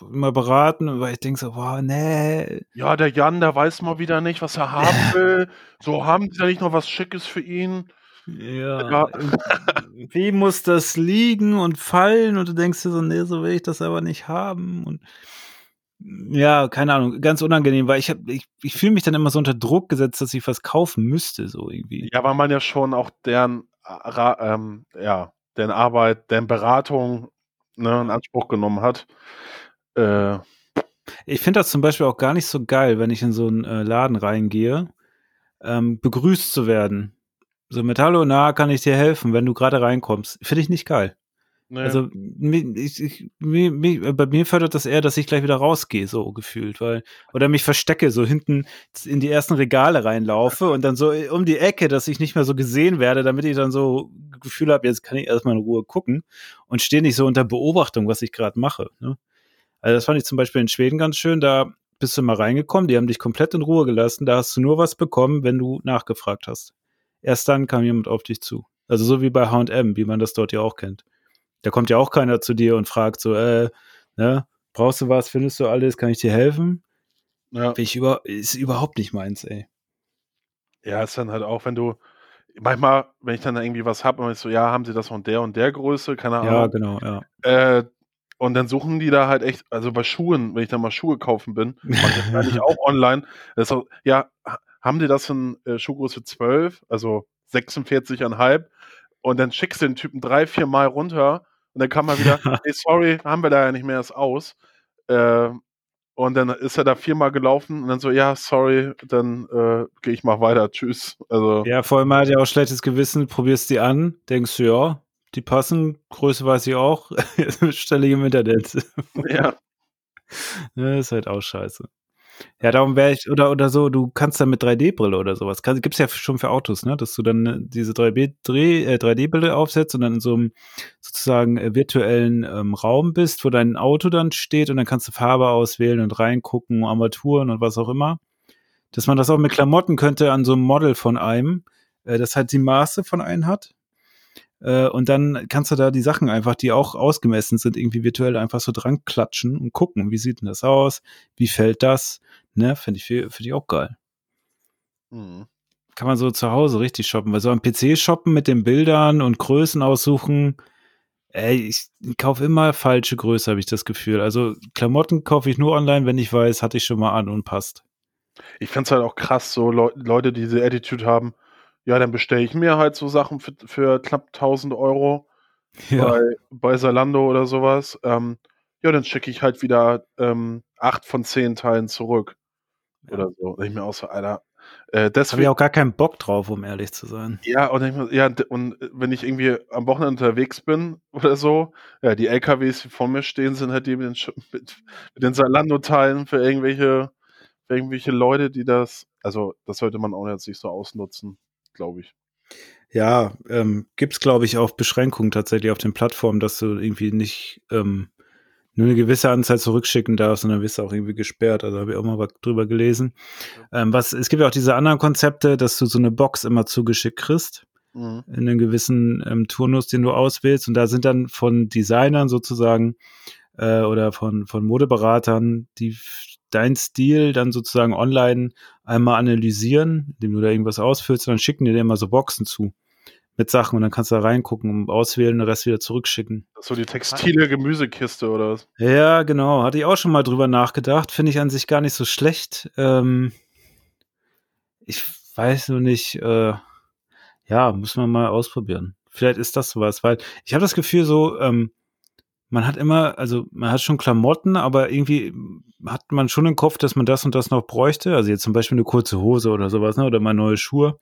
immer beraten, weil ich denke so, boah, nee. Ja, der Jan, der weiß mal wieder nicht, was er haben [LAUGHS] will. So haben die ja nicht noch was Schickes für ihn. Ja. ja. Wie muss das liegen und fallen? Und du denkst dir so, nee, so will ich das aber nicht haben. Und ja, keine Ahnung, ganz unangenehm, weil ich habe, ich, ich fühle mich dann immer so unter Druck gesetzt, dass ich was kaufen müsste, so irgendwie. Ja, weil man ja schon auch deren, äh, ähm, ja, deren Arbeit, deren Beratung ne, in Anspruch genommen hat. Äh, ich finde das zum Beispiel auch gar nicht so geil, wenn ich in so einen äh, Laden reingehe, ähm, begrüßt zu werden. So mit Hallo, na, kann ich dir helfen, wenn du gerade reinkommst. Finde ich nicht geil. Nee. Also ich, ich, mich, bei mir fördert das eher, dass ich gleich wieder rausgehe, so gefühlt, weil oder mich verstecke, so hinten in die ersten Regale reinlaufe und dann so um die Ecke, dass ich nicht mehr so gesehen werde, damit ich dann so Gefühl habe, jetzt kann ich erstmal in Ruhe gucken und stehe nicht so unter Beobachtung, was ich gerade mache. Ne? Also das fand ich zum Beispiel in Schweden ganz schön. Da bist du mal reingekommen, die haben dich komplett in Ruhe gelassen. Da hast du nur was bekommen, wenn du nachgefragt hast. Erst dann kam jemand auf dich zu. Also so wie bei H&M, wie man das dort ja auch kennt. Da kommt ja auch keiner zu dir und fragt so, äh, ne, brauchst du was, findest du alles, kann ich dir helfen? Ja. Ich über, ist überhaupt nicht meins, ey. Ja, ist dann halt auch, wenn du, manchmal, wenn ich dann irgendwie was habe, und ich so, ja, haben sie das von der und der Größe, keine Ja, Ahnung. genau, ja. Äh, und dann suchen die da halt echt, also bei Schuhen, wenn ich dann mal Schuhe kaufen bin, mache ich das [LAUGHS] eigentlich auch online. Das ist so, ja, haben die das in äh, Schuhgröße 12, also 46,5? Und dann schickst du den Typen drei, vier Mal runter und dann kann man wieder, [LAUGHS] hey, sorry, haben wir da ja nicht mehr, ist aus. Äh, und dann ist er da viermal gelaufen und dann so, ja, sorry, dann äh, gehe ich mal weiter, tschüss. Also, Ja, vor allem hat ja auch schlechtes Gewissen, probierst die an, denkst du, ja, die passen, Größe weiß ich auch, [LAUGHS] stelle ich im Internet. ja. [LAUGHS] Ne, ist halt auch scheiße. Ja, darum wäre ich, oder, oder so, du kannst dann mit 3D-Brille oder sowas, kann, gibt's ja schon für Autos, ne, dass du dann äh, diese 3D, Dreh- äh, 3D-Brille aufsetzt und dann in so einem sozusagen äh, virtuellen ähm, Raum bist, wo dein Auto dann steht und dann kannst du Farbe auswählen und reingucken, Armaturen und was auch immer. Dass man das auch mit Klamotten könnte an so einem Model von einem, äh, das halt die Maße von einem hat. Äh, und dann kannst du da die Sachen einfach, die auch ausgemessen sind, irgendwie virtuell einfach so dran klatschen und gucken, wie sieht denn das aus, wie fällt das, ne, finde ich, find ich auch geil. Mhm. Kann man so zu Hause richtig shoppen, weil so am PC shoppen mit den Bildern und Größen aussuchen, ey, ich kaufe immer falsche Größe, habe ich das Gefühl. Also Klamotten kaufe ich nur online, wenn ich weiß, hatte ich schon mal an und passt. Ich find's halt auch krass, so Leu Leute, die diese Attitude haben, ja, dann bestelle ich mir halt so Sachen für, für knapp 1000 Euro bei, bei Zalando oder sowas. Ähm, ja, dann schicke ich halt wieder ähm, acht von zehn Teilen zurück. Oder so. Ich mir auch so, Alter. Äh, Habe deswegen, ich auch gar keinen Bock drauf, um ehrlich zu sein. ja, und, ich, ja, und wenn ich irgendwie am Wochenende unterwegs bin [LAUGHS] oder so, ja, die LKWs, die vor mir stehen, sind halt die mit den, [LAUGHS] mit, mit den Zalando-Teilen für irgendwelche, für irgendwelche Leute, die das, also das sollte man auch jetzt nicht so ausnutzen, glaube ich. Ja, ähm, gibt's glaube ich auch Beschränkungen tatsächlich auf den Plattformen, dass du irgendwie nicht ähm, nur eine gewisse Anzahl zurückschicken darfst, sondern wirst du auch irgendwie gesperrt. Also habe ich auch mal was drüber gelesen. Ähm, was, es gibt ja auch diese anderen Konzepte, dass du so eine Box immer zugeschickt kriegst Mhm. in einem gewissen ähm, Turnus, den du auswählst. Und da sind dann von Designern sozusagen äh, oder von, von Modeberatern, die dein Stil dann sozusagen online einmal analysieren, indem du da irgendwas ausfüllst, und dann schicken die dir immer so Boxen zu mit Sachen und dann kannst du da reingucken und auswählen und den Rest wieder zurückschicken. So die textile Gemüsekiste oder was? Ja, genau. Hatte ich auch schon mal drüber nachgedacht. Finde ich an sich gar nicht so schlecht. Ähm, ich weiß nur nicht, äh, ja, muss man mal ausprobieren. Vielleicht ist das sowas, weil ich habe das Gefühl so, ähm, man hat immer, also man hat schon Klamotten, aber irgendwie hat man schon im Kopf, dass man das und das noch bräuchte. Also jetzt zum Beispiel eine kurze Hose oder sowas, ne? oder mal neue Schuhe.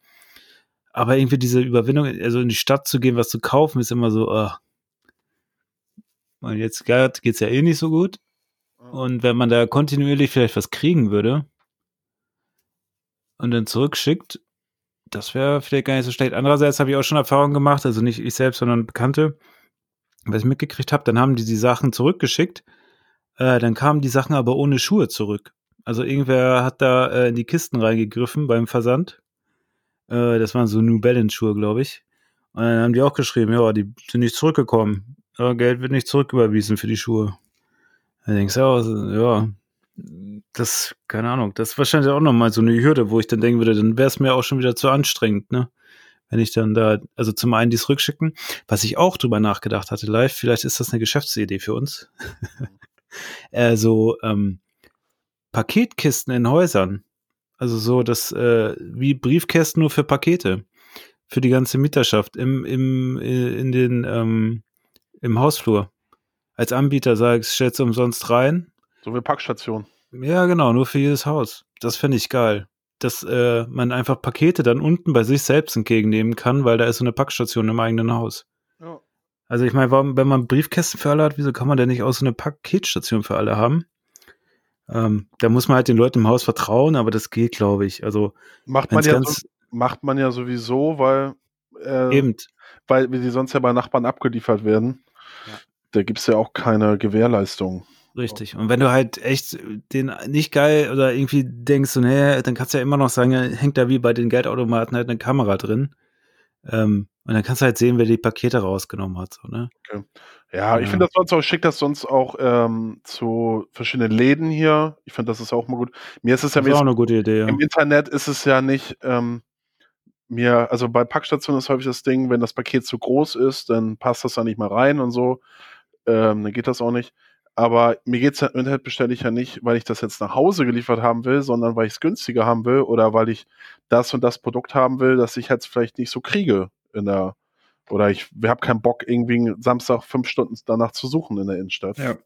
Aber irgendwie diese Überwindung, also in die Stadt zu gehen, was zu kaufen, ist immer so, ah. Und jetzt geht es ja eh nicht so gut. Und wenn man da kontinuierlich vielleicht was kriegen würde und dann zurückschickt, das wäre vielleicht gar nicht so schlecht. Andererseits habe ich auch schon Erfahrungen gemacht, also nicht ich selbst, sondern Bekannte, was ich mitgekriegt habe, dann haben die die Sachen zurückgeschickt, äh, dann kamen die Sachen aber ohne Schuhe zurück. Also irgendwer hat da äh, in die Kisten reingegriffen beim Versand. Äh, das waren so New Balance Schuhe, glaube ich. Und dann haben die auch geschrieben, ja, die sind nicht zurückgekommen. Ja, Geld wird nicht zurücküberwiesen für die Schuhe. Da denkst du so, ja, das, keine Ahnung, das ist wahrscheinlich auch nochmal so eine Hürde, wo ich dann denken würde, dann wäre es mir auch schon wieder zu anstrengend, ne? Wenn ich dann da, also zum einen dies rückschicken, was ich auch drüber nachgedacht hatte live, vielleicht ist das eine Geschäftsidee für uns. äh, [LAUGHS] so ähm, Paketkisten in Häusern. Also so das, äh, wie Briefkästen nur für Pakete. Für die ganze Mieterschaft im, im, äh, in den, ähm, im Hausflur. Als Anbieter sagst, stellst du umsonst rein. So wie Packstation. Ja, genau, nur für jedes Haus. Das finde ich geil. Dass äh, man einfach Pakete dann unten bei sich selbst entgegennehmen kann, weil da ist so eine Packstation im eigenen Haus. Ja. Also ich meine, wenn man Briefkästen für alle hat, wieso kann man denn nicht auch so eine Paketstation für alle haben? Ähm, da muss man halt den Leuten im Haus vertrauen, aber das geht, glaube ich. Also Macht man, ja so, macht man ja sowieso, weil, äh, eben, weil die sonst ja bei Nachbarn abgeliefert werden. Ja. Da gibt es ja auch keine Gewährleistung. Richtig. Und wenn du halt echt den nicht geil oder irgendwie denkst, so, nee, dann kannst du ja immer noch sagen, hängt da wie bei den Geldautomaten halt eine Kamera drin. Ähm, und dann kannst du halt sehen, wer die Pakete rausgenommen hat. So, ne? Okay. Ja, ich Ja. finde das sonst auch schick, dass sonst auch ähm, zu verschiedenen Läden hier. Ich finde, das ist auch mal gut. Mir ist es ja Das ist auch eine gute Idee. Ja. im Internet ist es ja nicht ähm, mir, also bei Packstationen ist häufig das Ding, wenn das Paket zu groß ist, dann passt das da nicht mal rein und so. Ähm, dann geht das auch nicht. Aber mir geht's ja im Internet bestelle ich ja nicht, weil ich das jetzt nach Hause geliefert haben will, sondern weil ich es günstiger haben will oder weil ich das und das Produkt haben will, das ich jetzt vielleicht nicht so kriege in der oder ich habe keinen Bock, irgendwie Samstag fünf Stunden danach zu suchen in der Innenstadt. Ja.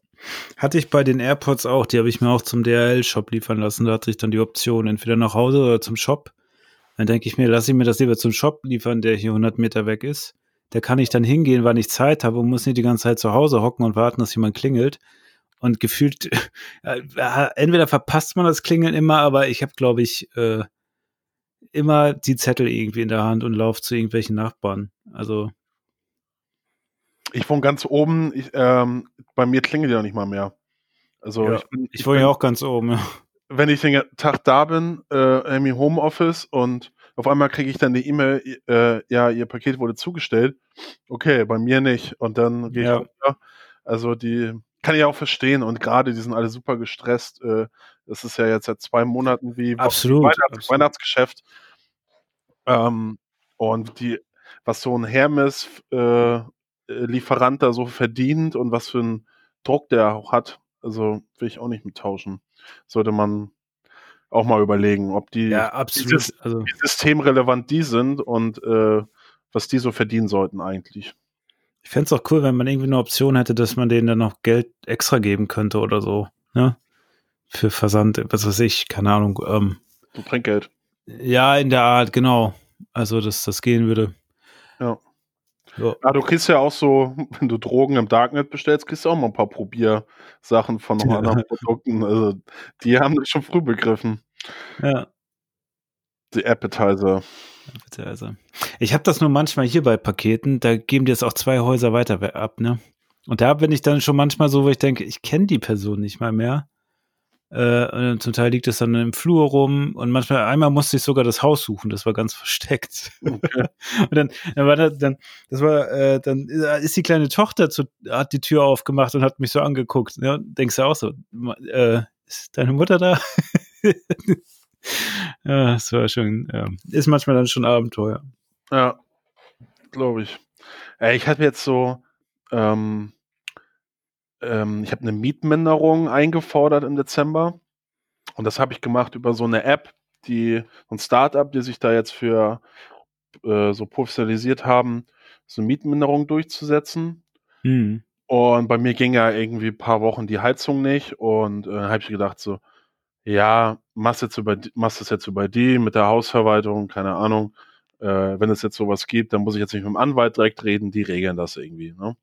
Hatte ich bei den AirPods auch, die habe ich mir auch zum DHL-Shop liefern lassen. Da hatte ich dann die Option, entweder nach Hause oder zum Shop. Dann denke ich mir, lasse ich mir das lieber zum Shop liefern, der hier 100 Meter weg ist. Da kann ich dann hingehen, wann ich Zeit habe und muss nicht die ganze Zeit zu Hause hocken und warten, dass jemand klingelt. Und gefühlt, [LAUGHS] äh, entweder verpasst man das Klingeln immer, aber ich habe, glaube ich, äh, immer die Zettel irgendwie in der Hand und laufe zu irgendwelchen Nachbarn. Also, Ich wohne ganz oben, ich, ähm, bei mir klingelt ja nicht mal mehr. Also Ja, ich bin, ich wohne ja auch ganz oben. Ja. wenn ich den Tag da bin, äh, im Homeoffice und auf einmal kriege ich dann die E-Mail, äh, ja, ihr Paket wurde zugestellt. Okay, bei mir nicht. Und dann gehe ich Ja. auch wieder. Also die kann ich auch verstehen. Und gerade die sind alle super gestresst. Äh, das ist ja jetzt seit zwei Monaten wie Absolut, Weihnachts absolut. Weihnachtsgeschäft. Ähm, und die, was so ein Hermes äh, da so verdient und was für einen Druck der auch hat, also will ich auch nicht mittauschen. Sollte man auch mal überlegen, ob die Ja, absolut. Dieses- also, wie systemrelevant die sind und äh, was die so verdienen sollten eigentlich. Ich fände es auch cool, wenn man irgendwie eine Option hätte, dass man denen dann noch Geld extra geben könnte oder so. Ne? Für Versand, was weiß ich, keine Ahnung. Ähm, So Trinkgeld. ja, in der Art, genau. Also, dass das gehen würde. Ja. Ja. Ah, du kriegst ja auch so, wenn du Drogen im Darknet bestellst, kriegst du auch mal ein paar Probiersachen von noch anderen Produkten. Also, die haben das schon früh begriffen. ja. Die Appetizer. Also. Ich habe das nur manchmal hier bei Paketen, da geben die es auch zwei Häuser weiter we- ab, ne? Und da bin ich dann schon manchmal so, wo ich denke, ich kenne die Person nicht mal mehr. Äh, und zum Teil liegt es dann im Flur rum und manchmal, einmal musste ich sogar das Haus suchen, das war ganz [LAUGHS] versteckt. Okay. und dann, dann war das, dann, das war, äh, dann ist die kleine Tochter zu, hat die Tür aufgemacht und hat mich so angeguckt. Ja, denkst du auch so, äh, ist deine Mutter da? [LAUGHS] [LAUGHS] ja, das war schon, ja. ist manchmal dann schon Abenteuer. Ja, glaube ich. Äh, ich hatte jetzt so, ähm, ähm, ich habe eine Mietminderung eingefordert im Dezember und das habe ich gemacht über so eine App, die so ein Startup, die sich da jetzt für äh, so professionalisiert haben, so eine Mietminderung durchzusetzen. Hm. Und bei mir ging ja irgendwie ein paar Wochen die Heizung nicht und äh, habe ich gedacht so, ja, machst jetzt über, machst das jetzt über die mit der Hausverwaltung, keine Ahnung. Äh, wenn es jetzt sowas gibt, dann muss ich jetzt nicht mit dem Anwalt direkt reden, die regeln das irgendwie. Ne?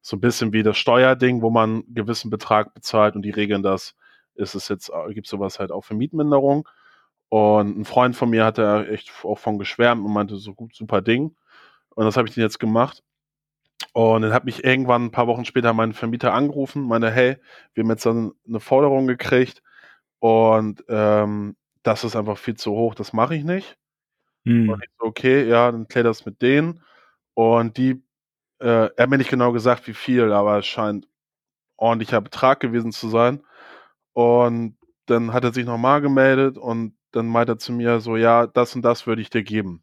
So ein bisschen wie das Steuerding, wo man einen gewissen Betrag bezahlt und die regeln das. Ist es jetzt, äh, gibt sowas halt auch für Mietminderung. Und ein Freund von mir hat da echt auch von geschwärmt und meinte, so gut, super Ding. Und das habe ich den jetzt gemacht. Und dann hat mich irgendwann ein paar Wochen später mein Vermieter angerufen, meinte, hey, wir haben jetzt dann eine Forderung gekriegt und ähm, das ist einfach viel zu hoch, das mache ich nicht. Hm. Und ich so, okay, ja, dann klär das mit denen. Und die, äh, er hat mir nicht genau gesagt, wie viel, aber es scheint ordentlicher Betrag gewesen zu sein. Und dann hat er sich nochmal gemeldet und dann meint er zu mir so, ja, das und das würde ich dir geben.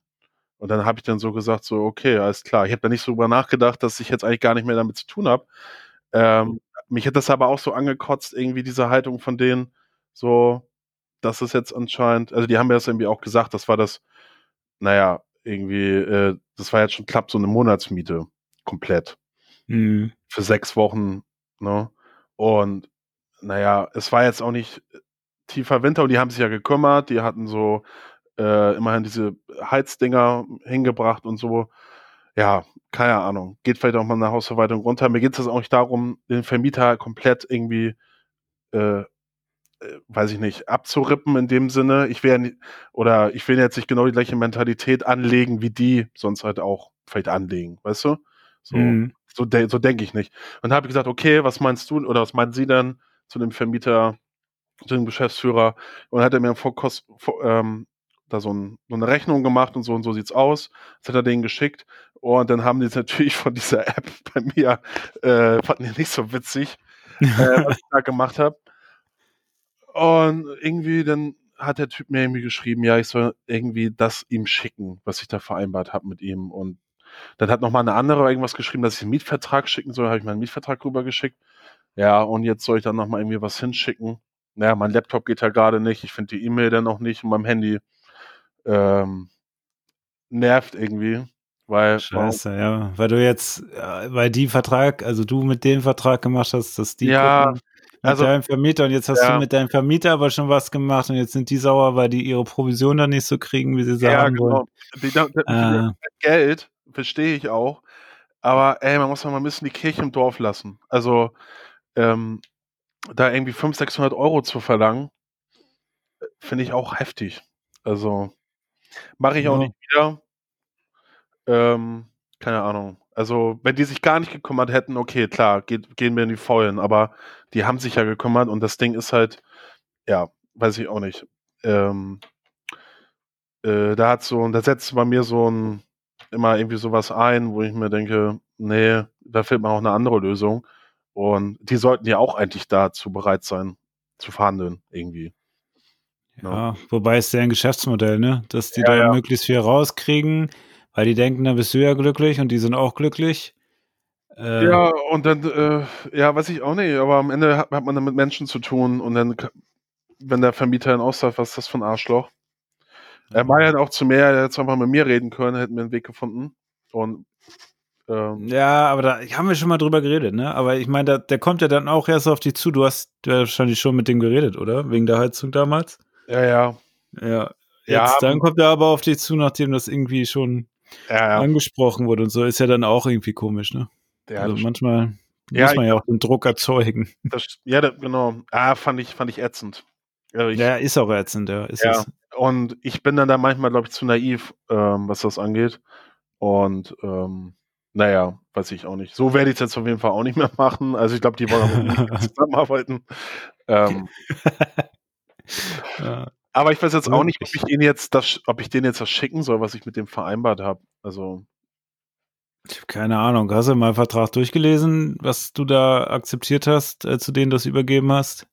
Und dann habe ich dann so gesagt, so, okay, alles klar. Ich habe da nicht so drüber nachgedacht, dass ich jetzt eigentlich gar nicht mehr damit zu tun habe. Ähm, mich hat das aber auch so angekotzt, irgendwie diese Haltung von denen, so, das ist jetzt anscheinend, also die haben mir das irgendwie auch gesagt, das war das, naja, irgendwie, äh, das war jetzt schon knapp so eine Monatsmiete, komplett Hm. für sechs Wochen, ne? Und naja, es war jetzt auch nicht tiefer Winter und die haben sich ja gekümmert, die hatten so äh, immerhin diese Heizdinger hingebracht und so. Ja, keine Ahnung. Geht vielleicht auch mal eine Hausverwaltung runter. Mir geht es auch nicht darum, den Vermieter komplett irgendwie, äh, weiß ich nicht, abzurippen in dem Sinne. Ich will oder ich will jetzt nicht genau die gleiche Mentalität anlegen, wie die sonst halt auch vielleicht anlegen, weißt du? So. Hm. So, de so denke ich nicht. Und habe ich gesagt, okay, was meinst du oder was meinen Sie denn zu dem Vermieter, zu dem Geschäftsführer? Und hat er mir vor, Kost, vor, ähm, da so, ein, so eine Rechnung gemacht und so und so sieht's aus. Das hat er denen geschickt. Und dann haben die es [LAUGHS] natürlich von dieser App bei mir, äh, fanden die nicht so witzig, äh, was ich da gemacht habe. Und irgendwie dann hat der Typ mir irgendwie geschrieben, ja, ich soll irgendwie das ihm schicken, was ich da vereinbart habe mit ihm. Und dann hat nochmal eine andere irgendwas geschrieben, dass ich einen Mietvertrag schicken soll, habe ich meinen Mietvertrag rübergeschickt. Ja, und jetzt soll ich dann nochmal irgendwie was hinschicken. Naja, mein Laptop geht ja gerade nicht, ich finde die E-Mail dann auch nicht und mein Handy ähm, nervt irgendwie. Weil, Scheiße, ja. Weil du jetzt, äh, weil die Vertrag, also du mit dem Vertrag gemacht hast, dass die Ja, gucken also- deinem Vermieter und jetzt hast Ja. du mit deinem Vermieter aber schon was gemacht und jetzt sind die sauer, weil die ihre Provision dann nicht so kriegen, wie sie sie ja, haben wollen. genau. Die, Ah. Geld, verstehe ich auch. Aber ey, man muss mal ein bisschen die Kirche im Dorf lassen. Also, ähm, da irgendwie 500, 600 Euro zu verlangen, äh, finde ich auch heftig. Also, mache ich auch Ja. nicht wieder. Ähm, keine Ahnung. Also, wenn die sich gar nicht gekümmert hätten, okay, klar, geht, gehen wir in die Vollen, aber die haben sich ja gekümmert und das Ding ist halt, ja, weiß ich auch nicht. Ähm, äh, da hat so, da setzt bei mir so ein, immer irgendwie sowas ein, wo ich mir denke, nee, da fehlt mir auch eine andere Lösung. Und die sollten ja auch eigentlich dazu bereit sein, zu verhandeln, irgendwie. Ja, wobei es deren Geschäftsmodell, ne? Dass die Ja, da ja. möglichst viel rauskriegen, weil die denken, dann bist du ja glücklich und die sind auch glücklich. Äh, Ja, und dann, äh, ja, weiß ich auch nicht, aber am Ende hat, hat man dann mit Menschen zu tun und dann, wenn der Vermieter dann aussagt, was ist das für ein Arschloch? Er war ja auch zu mir, er hätte einfach mit mir reden können, hätten wir einen Weg gefunden. Und ähm, Ja, aber da haben wir schon mal drüber geredet, ne? Aber ich meine, der, kommt ja dann auch erst auf dich zu. Du hast ja wahrscheinlich schon mit dem geredet, oder? Wegen der Heizung damals? ja, ja, Ja. Ja, Jetzt, dann kommt er aber auf dich zu, nachdem das irgendwie schon ja, angesprochen wurde und so. Ist ja dann auch irgendwie komisch, ne? ja, also das, manchmal Ja, muss man ja auch den Druck erzeugen. das, ja da, genau. Ah, fand ich, fand ich ätzend. Ja, ich, Ja, ist auch ätzend, ja. Ist Ja. es. Und ich bin dann da manchmal, glaube ich, zu naiv, ähm, was das angeht. Und ähm, naja, weiß ich auch nicht. So werde ich es jetzt auf jeden Fall auch nicht mehr [LAUGHS] machen. Also ich glaube, die wollen auch mir [LAUGHS] zusammenarbeiten. Ähm, Ja. Aber ich weiß jetzt auch nicht, ob ich den jetzt das, ob ich den jetzt das schicken soll, was ich mit dem vereinbart habe. Also Ich hab keine Ahnung. Hast du mal einen Vertrag durchgelesen, was du da akzeptiert hast, äh, zu denen du das übergeben hast?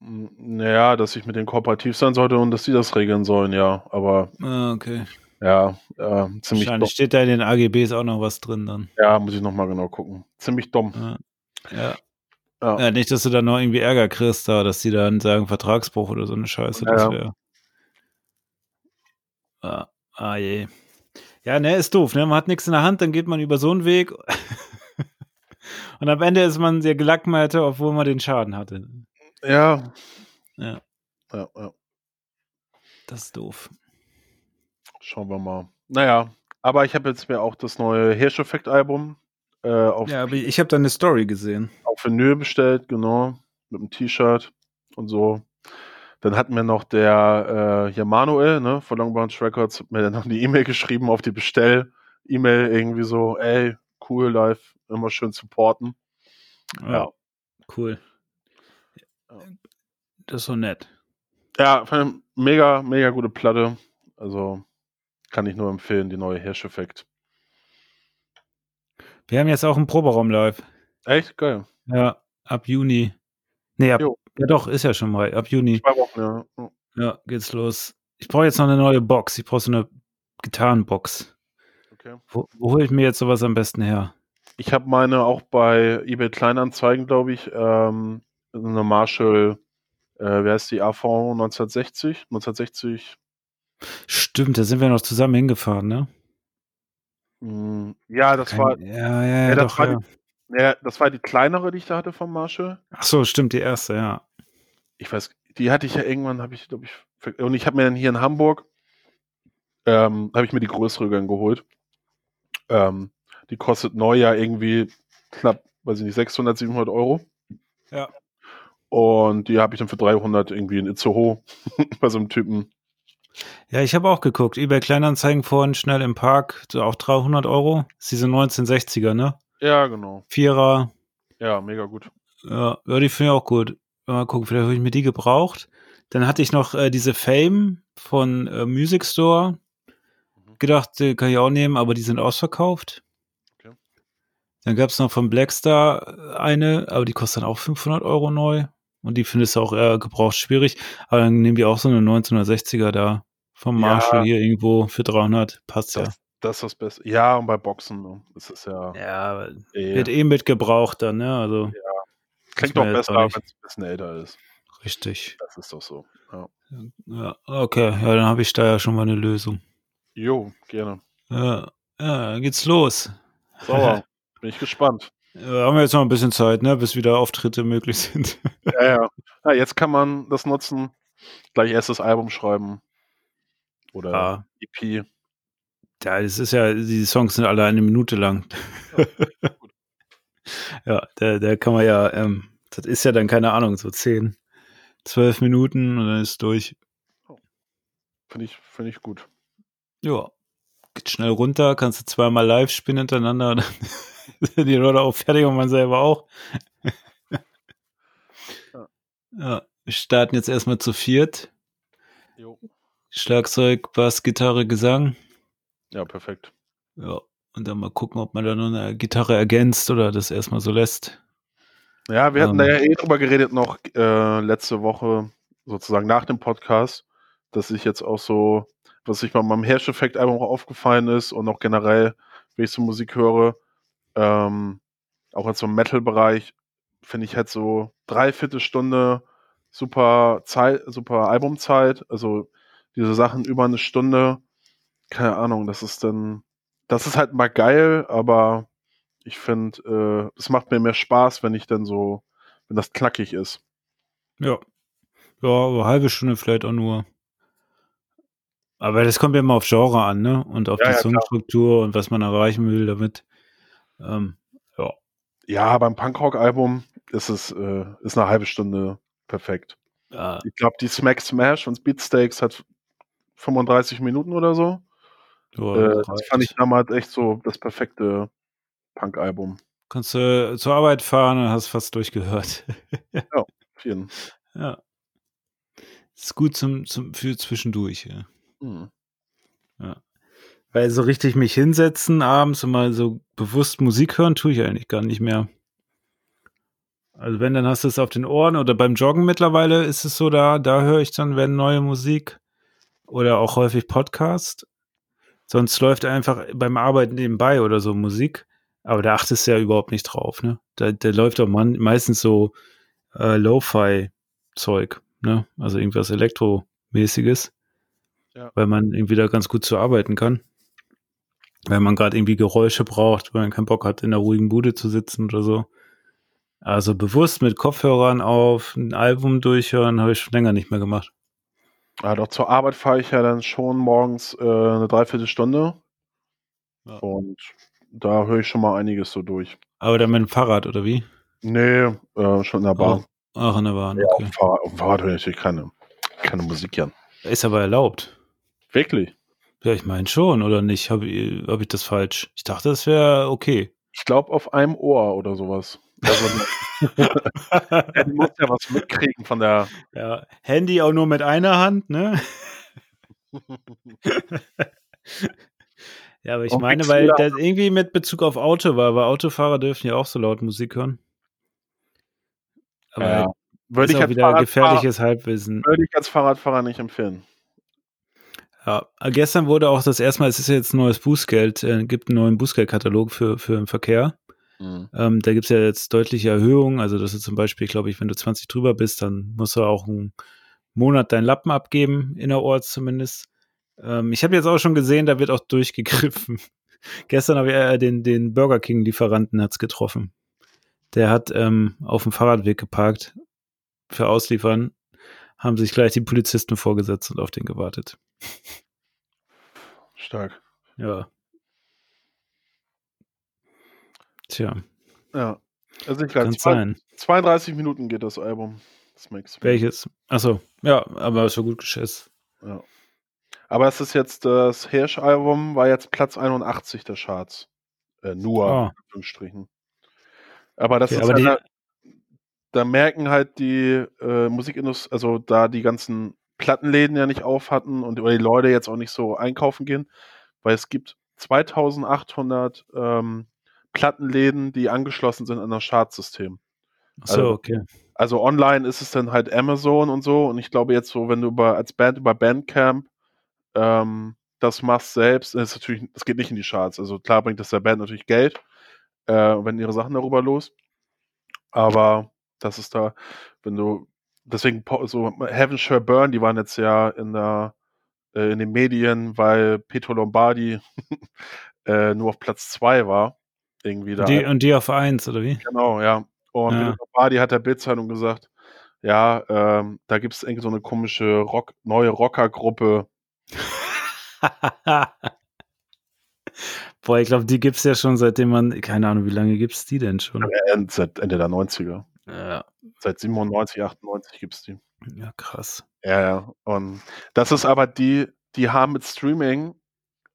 m, naja, dass ich mit denen kooperativ sein sollte und dass die das regeln sollen, ja. Aber Ah, okay. ja, äh, ziemlich dumm. Wahrscheinlich steht da in den AGBs auch noch was drin dann. Ja, muss ich nochmal genau gucken. Ziemlich dumm. Ja. Ja. Ja. ja. Nicht, dass du da noch irgendwie Ärger kriegst, da, dass die dann sagen Vertragsbruch oder so eine Scheiße. Ja, Das wäre. Ah, ah je. Ja, ne, ist doof, ne? Man hat nichts in der Hand, dann geht man über so einen Weg. [LAUGHS] Und am Ende ist man sehr gelackmeiert, obwohl man den Schaden hatte. Ja. Ja. Ja, ja. Das ist doof. Schauen wir mal. Naja, aber ich habe jetzt mir auch das neue Hirscheffekt-Album äh, auf, Ja, aber ich habe da eine Story gesehen. auf Vinyl bestellt, genau, mit einem T-Shirt und so. Dann hat mir noch der äh, hier Manuel, ne, von Long Branch Records, hat mir dann noch eine E-Mail geschrieben auf die Bestell-E-Mail, irgendwie so, ey, cool, live, immer schön supporten. Ja. Cool. Ja. Das ist so nett. Ja, mega, mega gute Platte. Also kann ich nur empfehlen, die neue Hirscheffekt. Wir haben jetzt auch einen Proberaum live. Echt geil. Ja, ab Juni. Nee, ab, Jo. ja doch, ist ja schon mal. Ab Juni. Zwei Wochen, ja. Ja. Ja, geht's los. Ich brauche jetzt noch eine neue Box. Ich brauche so eine Gitarrenbox. Okay. Wo, wo hole ich mir jetzt sowas am besten her? Ich habe meine auch bei eBay Kleinanzeigen, glaube ich, ähm, eine Marshall, äh, wie heißt die, AV 1960? 1960. Stimmt, da sind wir noch zusammen hingefahren, ne? Mh, ja, das Kein- war, ja, ja, ja, ja, das doch, war ja. ja, das war die kleinere, die ich da hatte vom Marshall. Ach so, stimmt, die erste, ja. Ich weiß, die hatte ich ja irgendwann, habe ich, glaube ich, und ich habe mir dann hier in Hamburg, ähm, habe ich mir die größere dann geholt. Ähm, die kostet neu ja irgendwie knapp, weiß ich nicht, 600, 700 Euro. Ja. Und die habe ich dann für 300 irgendwie in Itzehoe [LAUGHS] bei so einem Typen. Ja, ich habe auch geguckt. eBay Kleinanzeigen vorhin schnell im Park, so auch 300 Euro. Das ist diese 1960er, ne? Ja, genau. Vierer. Ja, mega gut. Ja, ja die finde ich auch gut. Mal gucken, vielleicht habe ich mir die gebraucht. Dann hatte ich noch äh, diese Fame von äh, Music Store. Gedacht, äh, kann ich auch nehmen, aber die sind ausverkauft. Okay. Dann gab es noch von Blackstar äh, eine, aber die kostet dann auch 500 Euro neu. Und die findest du auch eher gebraucht schwierig. Aber dann nehmen die auch so eine 1960er da vom Ja. Marshall hier irgendwo für 300. Passt ja. Das, das ist das Beste. Ja, und bei Boxen, ne? das ist ja. Ja, eh- wird eh mit gebraucht dann, ne? Also klingt muss doch besser, wenn es ein bisschen älter ist. richtig. Das ist doch so. Ja. Ja, okay, ja, dann habe ich da ja schon mal eine Lösung. Jo, gerne. Ja, ja dann geht's los. Sauer. [LAUGHS] Bin ich gespannt. Ja, haben wir jetzt noch ein bisschen Zeit, ne, bis wieder Auftritte möglich [LAUGHS] sind. Ja, ja. ja, jetzt kann man das nutzen. Gleich erstes Album schreiben. Oder Ja, EP. ja, das ist ja, die Songs sind alle eine Minute lang. [LAUGHS] ja, da, da kann man ja, ähm, das ist ja dann keine Ahnung, so 10, 12 Minuten und dann ist durch. Finde ich, finde ich gut. Ja, geht schnell runter, kannst du zweimal live spielen hintereinander, [LAUGHS] dann sind die Leute auch fertig und man selber auch. Ja. [LAUGHS] ja, wir starten jetzt erstmal zu viert. Jo. Schlagzeug, Bass, Gitarre, Gesang. Ja, perfekt. Ja, und dann mal gucken, ob man da noch eine Gitarre ergänzt oder das erstmal so lässt. Ja, wir hatten Ähm. da ja eh drüber geredet noch äh, letzte Woche, sozusagen nach dem Podcast, dass ich jetzt auch so, was sich bei meinem Hirsch-Effekt-Album auch aufgefallen ist und auch generell, wenn ich so Musik höre, ähm, auch jetzt so im Metal-Bereich, finde ich halt so dreiviertel Stunde super Zeit, super Albumzeit, also diese Sachen über eine Stunde, keine Ahnung, das ist dann, das ist halt mal geil, aber ich finde, äh, es macht mir mehr Spaß, wenn ich dann so, wenn das knackig ist. Ja. Ja, aber halbe Stunde vielleicht auch nur. Aber das kommt ja immer auf Genre an, ne? Und auf Ja, die ja, klar. Songstruktur und was man erreichen will damit. Ähm, ja. Ja, beim Punkrock-Album ist es, äh, ist eine halbe Stunde perfekt. ja. Ich glaube, die Smack Smash von Beatsteaks hat 35 Minuten oder so. ja, äh, das fand ich damals echt so das perfekte Punk-Album. Kannst du zur Arbeit fahren und hast fast durchgehört. [LAUGHS] Auf jeden. ja. Ist gut zum, zum, für zwischendurch, ja. Hm. Weil so richtig mich hinsetzen abends und mal so bewusst Musik hören, tue ich eigentlich gar nicht mehr. Also wenn, dann hast du es auf den Ohren oder beim Joggen mittlerweile ist es so, da, da höre ich dann, wenn neue Musik oder auch häufig Podcast. Sonst läuft einfach beim Arbeiten nebenbei oder so Musik, aber da achtest du ja überhaupt nicht drauf, ne? Da, da läuft doch man, meistens so äh, Lo-Fi-Zeug, ne? Also irgendwas Elektromäßiges, Ja. weil man irgendwie da ganz gut zu arbeiten kann. Wenn man gerade irgendwie Geräusche braucht, weil man keinen Bock hat, in der ruhigen Bude zu sitzen oder so. Also bewusst mit Kopfhörern auf ein Album durchhören, habe ich schon länger nicht mehr gemacht. Ja, doch zur Arbeit fahre ich ja dann schon morgens äh, eine Dreiviertelstunde. Ja. Und da höre ich schon mal einiges so durch. Aber dann mit dem Fahrrad, oder wie? Nee, äh, schon in der Bahn. Ach, in der Bahn, Ja, okay. auf, dem Fahrrad, auf dem Fahrrad höre ich natürlich keine, keine Musik an. Ist aber erlaubt. Wirklich? Ja, ich meine schon, oder nicht? Habe ich, hab ich das falsch? Ich dachte, das wäre okay. Ich glaube auf einem Ohr oder sowas. Also, [LAUGHS] ja, du musst ja was mitkriegen von der. Ja, Handy auch nur mit einer Hand, ne? [LAUGHS] ja, aber ich Und meine, weil das irgendwie mit Bezug auf Auto war, weil Autofahrer dürfen ja auch so laut Musik hören. Aber Ja, würde ist ich, auch wieder gefährliches Halbwissen. würde ich als Fahrradfahrer nicht empfehlen. Ja, gestern wurde auch das erste Mal, es ist jetzt ein neues Bußgeld, äh, gibt einen neuen Bußgeldkatalog für, für den Verkehr. Mhm. Ähm, da gibt's ja jetzt deutliche Erhöhungen. Also, das ist zum Beispiel, glaube ich, wenn du 20 drüber bist, dann musst du auch einen Monat deinen Lappen abgeben, innerorts zumindest. Ähm, ich habe jetzt auch schon gesehen, da wird auch durchgegriffen. [LAUGHS] Gestern habe ich äh, den, den Burger King-Lieferanten hat's getroffen. Der hat ähm, auf dem Fahrradweg geparkt für Ausliefern, haben sich gleich die Polizisten vorgesetzt und auf den gewartet. Stark. Ja. Tja, Ja. Also ich glaube, sein. 32 Minuten geht das Album. Das Max. Welches? Achso, ja, aber es war gut geschätzt. Ja. Aber es ist jetzt das Hirsch-Album, war jetzt Platz 81 der Charts. Äh, nur, Ah. in Anführungsstrichen. Aber das Okay, ist aber ja, die, da merken halt die äh, Musikindustrie, also da die ganzen Plattenläden ja nicht auf hatten und die Leute jetzt auch nicht so einkaufen gehen, weil es gibt 2800 ähm, Plattenläden, die angeschlossen sind an das Chartsystem. Ach so, Also- okay. Also online ist es dann halt Amazon und so und ich glaube jetzt so, wenn du über als Band über Bandcamp ähm, das machst selbst, ist natürlich, das geht nicht in die Charts. Also klar bringt das der Band natürlich Geld, äh, wenn ihre Sachen darüber los. Aber das ist da, wenn du, deswegen so Heaven Shall Burn, die waren jetzt ja in der äh, in den Medien, weil Petro Lombardi [LAUGHS] äh, nur auf Platz zwei war. Irgendwie da. Die, und die auf eins, oder wie? Genau, ja. Und Ja. Lombardi hat der Bildzeitung gesagt, ja, ähm, da gibt es irgendwie so eine komische Rock, neue Rockergruppe. [LAUGHS] Boah, ich glaube, die gibt's ja schon seitdem man, keine Ahnung, wie lange gibt's die denn schon? Äh, seit Ende der 90er. Ja, Seit 97, 98 gibt es die. ja krass. Ja, ja. Und das ist aber die, die haben mit Streaming,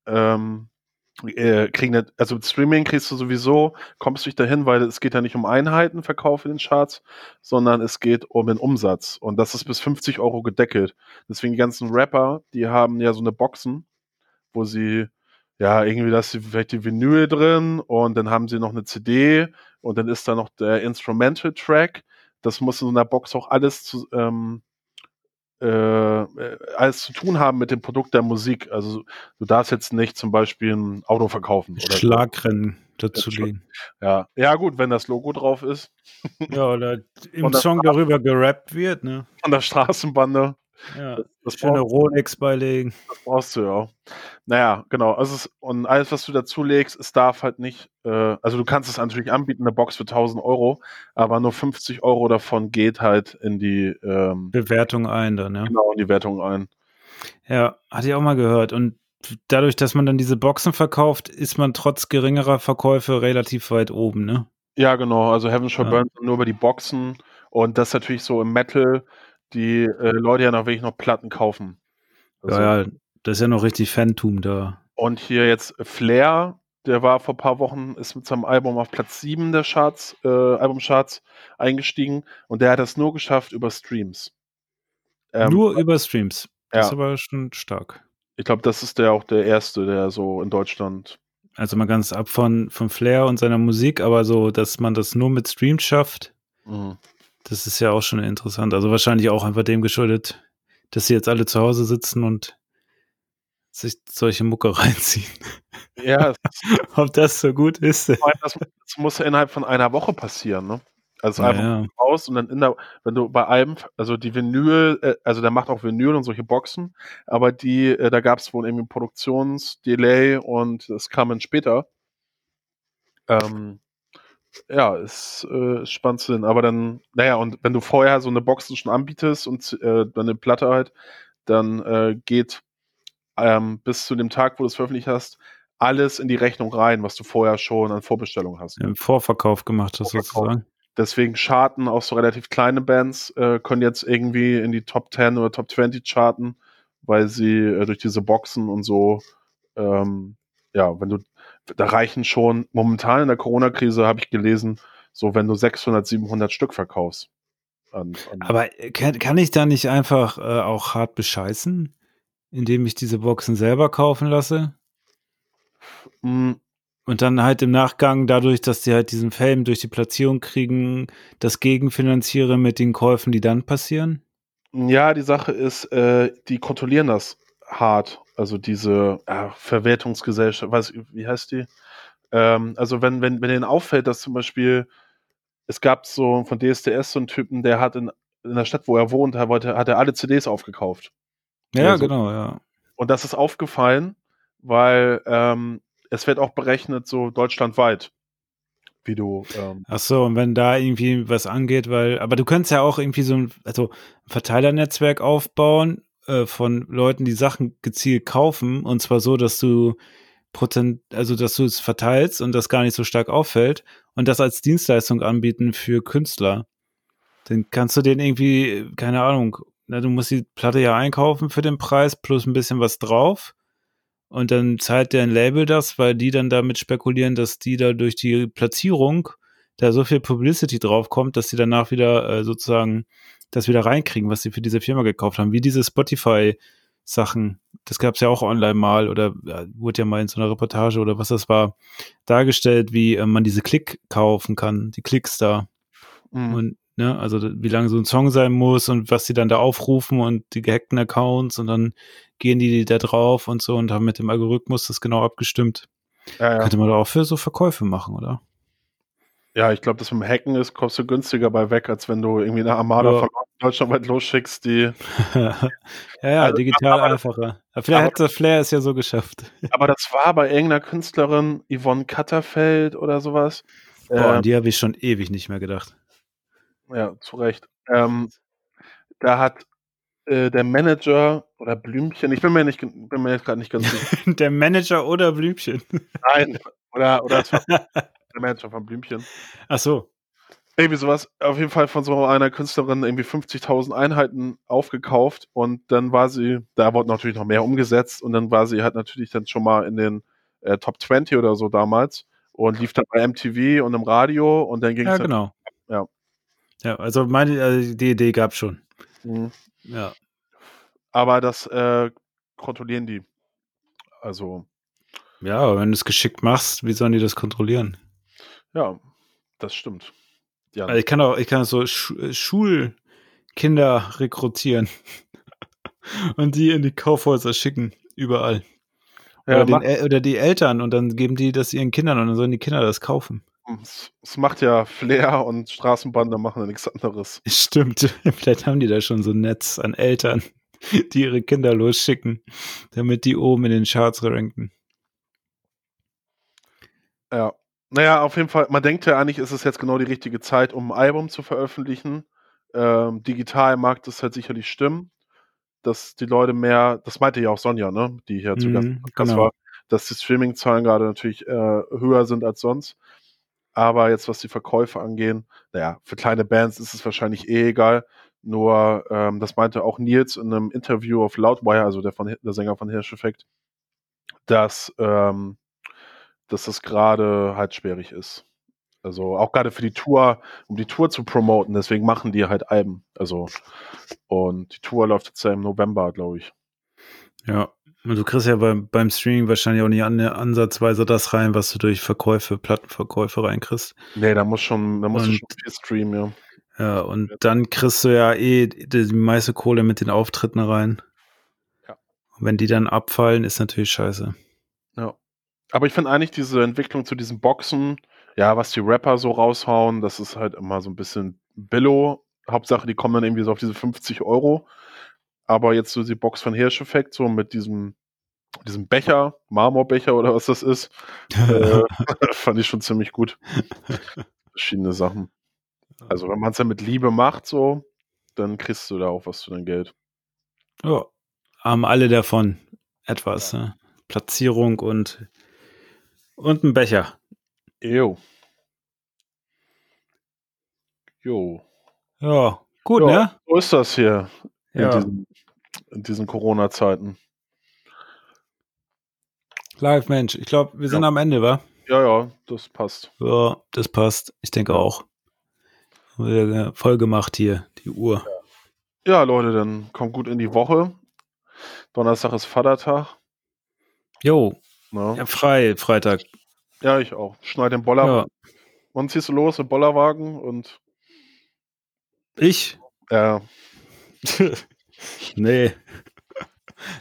ähm, äh, kriegen also mit Streaming kriegst du sowieso, kommst du nicht dahin, weil es geht ja nicht um Einheitenverkauf in den Charts, sondern es geht um den Umsatz. Und das ist bis 50 Euro gedeckelt. Deswegen die ganzen Rapper, die haben ja so eine Boxen, wo sie, ja, irgendwie, da ist vielleicht die Vinyl drin und dann haben sie noch eine CD und dann ist da noch der Instrumental Track. Das muss in so einer Box auch alles zu, ähm, äh, alles zu tun haben mit dem Produkt der Musik. Also du darfst jetzt nicht zum Beispiel ein Auto verkaufen. Oder. Schlagrennen dazu legen. Ja. ja, gut, wenn das Logo drauf ist. Ja, oder [LAUGHS] im Song darüber gerappt wird, ne? Von der Straßenbande. Ja. Das, Schöne Rolex beilegen. das brauchst du ja auch. Naja, genau. Also es, und alles, was du dazulegst, es darf halt nicht, äh, also du kannst es natürlich anbieten, eine Box für 1000 Euro, aber nur 50 Euro davon geht halt in die, ähm, Bewertung ein dann, ja. genau, in die Wertung ein. Ja, hatte ich auch mal gehört. Und dadurch, dass man dann diese Boxen verkauft, ist man trotz geringerer Verkäufe relativ weit oben, ne? Ja, genau. Also Heaven Shall Ja. Burn nur über die Boxen und das natürlich so im Metal, die äh, Leute ja noch wirklich noch Platten kaufen. Also, Ja, ja, das ist ja noch richtig Fantum da. Und hier jetzt Flair, der war vor ein paar Wochen, ist mit seinem Album auf Platz 7 der Charts, äh, Albumcharts eingestiegen und der hat das nur geschafft über Streams. Ähm, Nur über Streams. Das ist ja, aber schon stark. ich glaube, das ist der auch der erste, der so in Deutschland. Also mal ganz ab von, von Flair und seiner Musik, aber so, dass man das nur mit Streams schafft, Mhm. Das ist ja auch schon interessant. Also wahrscheinlich auch einfach dem geschuldet, dass sie jetzt alle zu Hause sitzen und sich solche Mucke [LAUGHS] reinziehen. Ja, [LAUGHS] Ob das so gut ist? das, muss ja innerhalb von einer Woche passieren, ne? Also Ja, Album ja. raus und dann in der, wenn du bei Alben, also die Vinyl, äh, also der macht auch Vinyl und solche Boxen, aber die, äh, da gab es wohl irgendwie Produktionsdelay und es kam dann später. Ähm, ja, ist, äh, ist spannend zu sehen. Aber dann, naja, und wenn du vorher so eine Boxen schon anbietest und äh, dann eine Platte halt, dann äh, geht ähm, bis zu dem Tag, wo du es veröffentlicht hast, alles in die Rechnung rein, was du vorher schon an Vorbestellung hast. Im Vorverkauf gemacht hast, Vorverkauf. sozusagen. Deswegen charten auch so relativ kleine Bands, äh, können jetzt irgendwie in die Top 10 oder Top 20 charten, weil sie äh, durch diese Boxen und so, ähm, ja, wenn du, da reichen schon, momentan in der Corona-Krise habe ich gelesen, so wenn du 600, 700 Stück verkaufst. An, an, Aber kann, kann ich da nicht einfach äh, auch hart bescheißen, indem ich diese Boxen selber kaufen lasse? Mm, Und dann halt im Nachgang, dadurch, dass die halt diesen Fame durch die Platzierung kriegen, das gegenfinanziere mit den Käufen, die dann passieren? Ja, die Sache ist, äh, die kontrollieren das hart. Also diese äh, Verwertungsgesellschaft, weiß wie heißt die? Ähm, also wenn, wenn, wenn denen auffällt, dass zum Beispiel, es gab so von DSDS so einen Typen, der hat in, in der Stadt, wo er wohnt, wollte, hat er alle CDs aufgekauft. Ja, Ja, so. genau, ja. Und das ist aufgefallen, weil ähm, es wird auch berechnet, so deutschlandweit, wie du, ähm, Ach so, und wenn da irgendwie was angeht, weil, aber du könntest ja auch irgendwie so ein, also ein Verteilernetzwerk aufbauen äh, von Leuten, die Sachen gezielt kaufen und zwar so, dass du Prozent, also dass du es verteilst und das gar nicht so stark auffällt und das als Dienstleistung anbieten für Künstler. Dann kannst du den irgendwie, keine Ahnung, na, du musst die Platte ja einkaufen für den Preis plus ein bisschen was drauf. Und dann zahlt der ein Label das, weil die dann damit spekulieren, dass die da durch die Platzierung da so viel Publicity drauf kommt, dass sie danach wieder äh, sozusagen das wieder reinkriegen, was sie für diese Firma gekauft haben. Wie diese Spotify-Sachen. Das gab es ja auch online mal oder ja, wurde ja mal in so einer Reportage oder was das war, dargestellt, wie äh, man diese Klick kaufen kann, die Klicks da. Mhm. Und ne, also wie lange so ein Song sein muss und was sie dann da aufrufen und die gehackten Accounts und dann gehen die da drauf und so und haben mit dem Algorithmus das genau abgestimmt. ja, ja. Könnte man da auch für so Verkäufe machen, oder? Ja, ich glaube, das mit dem Hacken ist, kommst du günstiger bei weg, als wenn du irgendwie eine Armada Ja. von deutschlandweit losschickst, die. [LAUGHS] ja, ja, Also, digital aber- einfacher. Aber vielleicht aber- hat der Flair es ja so geschafft. [LAUGHS] Aber das war bei irgendeiner Künstlerin, Yvonne Katterfeld oder sowas. Boah, Ähm, an die habe ich schon ewig nicht mehr gedacht. Ja, zu Recht. Ähm, da hat äh, der Manager oder Blümchen, ich bin mir nicht, bin mir jetzt gerade nicht ganz sicher. [LAUGHS] Der Manager oder Blümchen? Nein, oder, oder der Manager von Blümchen. Ach so. Irgendwie sowas, auf jeden Fall von so einer Künstlerin irgendwie 50.000 Einheiten aufgekauft und dann war sie, da wurde natürlich noch mehr umgesetzt und dann war sie halt natürlich dann schon mal in den äh, Top 20 oder so damals und lief dann bei MTV und im Radio und dann ging Ja, es genau. Ja. Ja, also meine, also die Idee gab schon. Mhm. Ja. Aber das äh, kontrollieren die. Also, Ja, aber wenn du es geschickt machst, wie sollen die das kontrollieren? Ja, das stimmt. Ja, Also ich kann auch, ich kann so Schu äh, Schulkinder rekrutieren [LAUGHS] und die in die Kaufhäuser schicken, überall. ja, oder, den, oder die Eltern und dann geben die das ihren Kindern und dann sollen die Kinder das kaufen. es, es macht ja Flair und Straßenbahn, da machen ja nichts anderes. [LAUGHS] Stimmt. [LAUGHS] Vielleicht haben die da schon so ein Netz an Eltern, die ihre Kinder losschicken, damit die oben in den Charts ranken. Ja. Naja, auf jeden Fall, man denkt ja eigentlich, ist es jetzt genau die richtige Zeit, um ein Album zu veröffentlichen. Ähm, digital mag das halt sicherlich stimmen, dass die Leute mehr, das meinte ja auch Sonja, ne, die hier zu Gast Mhm, im Podcast genau. war, dass die Streaming-Zahlen gerade natürlich äh, höher sind als sonst. Aber jetzt, was die Verkäufe angehen, naja, für kleine Bands ist es wahrscheinlich eh egal. Nur, ähm, das meinte auch Nils in einem Interview auf Loudwire, also der, von, der Sänger von Hirscheffekt, dass, ähm, dass das gerade halt schwierig ist. Also auch gerade für die Tour, um die Tour zu promoten, deswegen machen die halt Alben. Also, und die Tour läuft jetzt ja im November, glaube ich. Ja. Und du kriegst ja beim, beim Streaming wahrscheinlich auch nicht an, ansatzweise das rein, was du durch Verkäufe, Plattenverkäufe reinkriegst. Nee, da muss schon, da musst du schon viel streamen, ja. Ja, und dann kriegst du ja eh die, die meiste Kohle mit den Auftritten rein. Ja. Und wenn die dann abfallen, ist natürlich scheiße. Ja. Aber ich finde eigentlich diese Entwicklung zu diesen Boxen, ja, was die Rapper so raushauen, das ist halt immer so ein bisschen Billo. Hauptsache, die kommen dann irgendwie so auf diese 50 Euro. Aber jetzt so die Box von Hirscheffekt, so mit diesem, diesem Becher, Marmorbecher oder was das ist, äh, [LAUGHS] fand ich schon ziemlich gut. Verschiedene Sachen. Also, wenn man es ja mit Liebe macht, so, dann kriegst du da auch was für dein Geld. ja, haben alle davon etwas. Ne? Platzierung und, und ein Becher. Jo. Jo. Ja, gut, Ja, ne? So ist das hier in Ja, diesen, in diesen Corona-Zeiten. live, Mensch. Ich glaube, wir sind Ja. am Ende, wa? Ja, ja, das passt. Ja, das passt. Ich denke auch. Voll gemacht hier, die Uhr. Ja, Leute, dann kommt gut in die Woche. Donnerstag ist Vatertag. Jo, Ne? ja, frei, Freitag. Ja, ich auch. Schneid den Boller. Ja. Wann ziehst du los im Bollerwagen? Und Ich? äh, [LAUGHS] nee.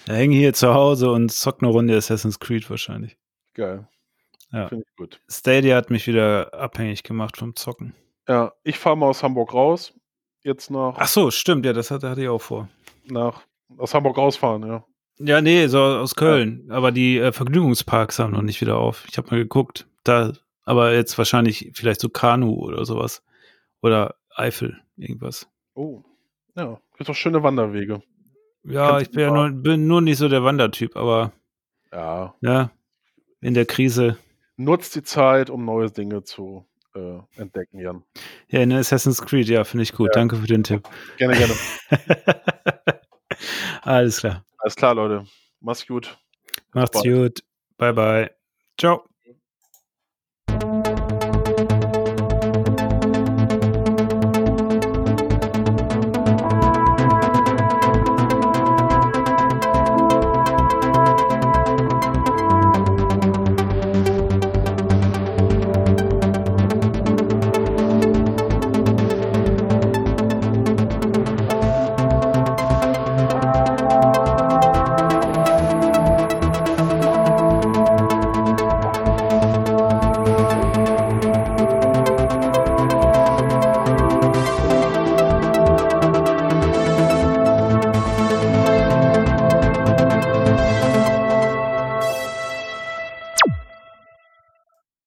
Da hänge hier zu Hause und zock eine Runde Assassin's Creed wahrscheinlich. geil. Ja. Finde ich gut. Stadia hat mich wieder abhängig gemacht vom Zocken. Ja, ich fahre mal aus Hamburg raus. Jetzt nach, Ach so, stimmt, ja, das hatte, hatte ich auch vor. nach aus Hamburg rausfahren, ja. Ja, nee, so aus Köln. Aber die äh, Vergnügungsparks haben noch nicht wieder auf. Ich habe mal geguckt. Da, aber jetzt wahrscheinlich vielleicht so Kanu oder sowas. Oder Eifel, irgendwas. Oh. Ja, gibt doch schöne Wanderwege. Ja, Kannst ich bin ja nur, bin nur nicht so der Wandertyp, aber Ja. ja, in der Krise. Nutzt die Zeit, um neue Dinge zu äh, entdecken, Jan. Ja, in Assassin's Creed, ja, finde ich gut. Ja. Danke für den Tipp. Gerne, gerne. Alles [LAUGHS] klar. [LAUGHS] Alles klar, Leute. Mach's gut. Macht's gut. Bye, bye. Ciao.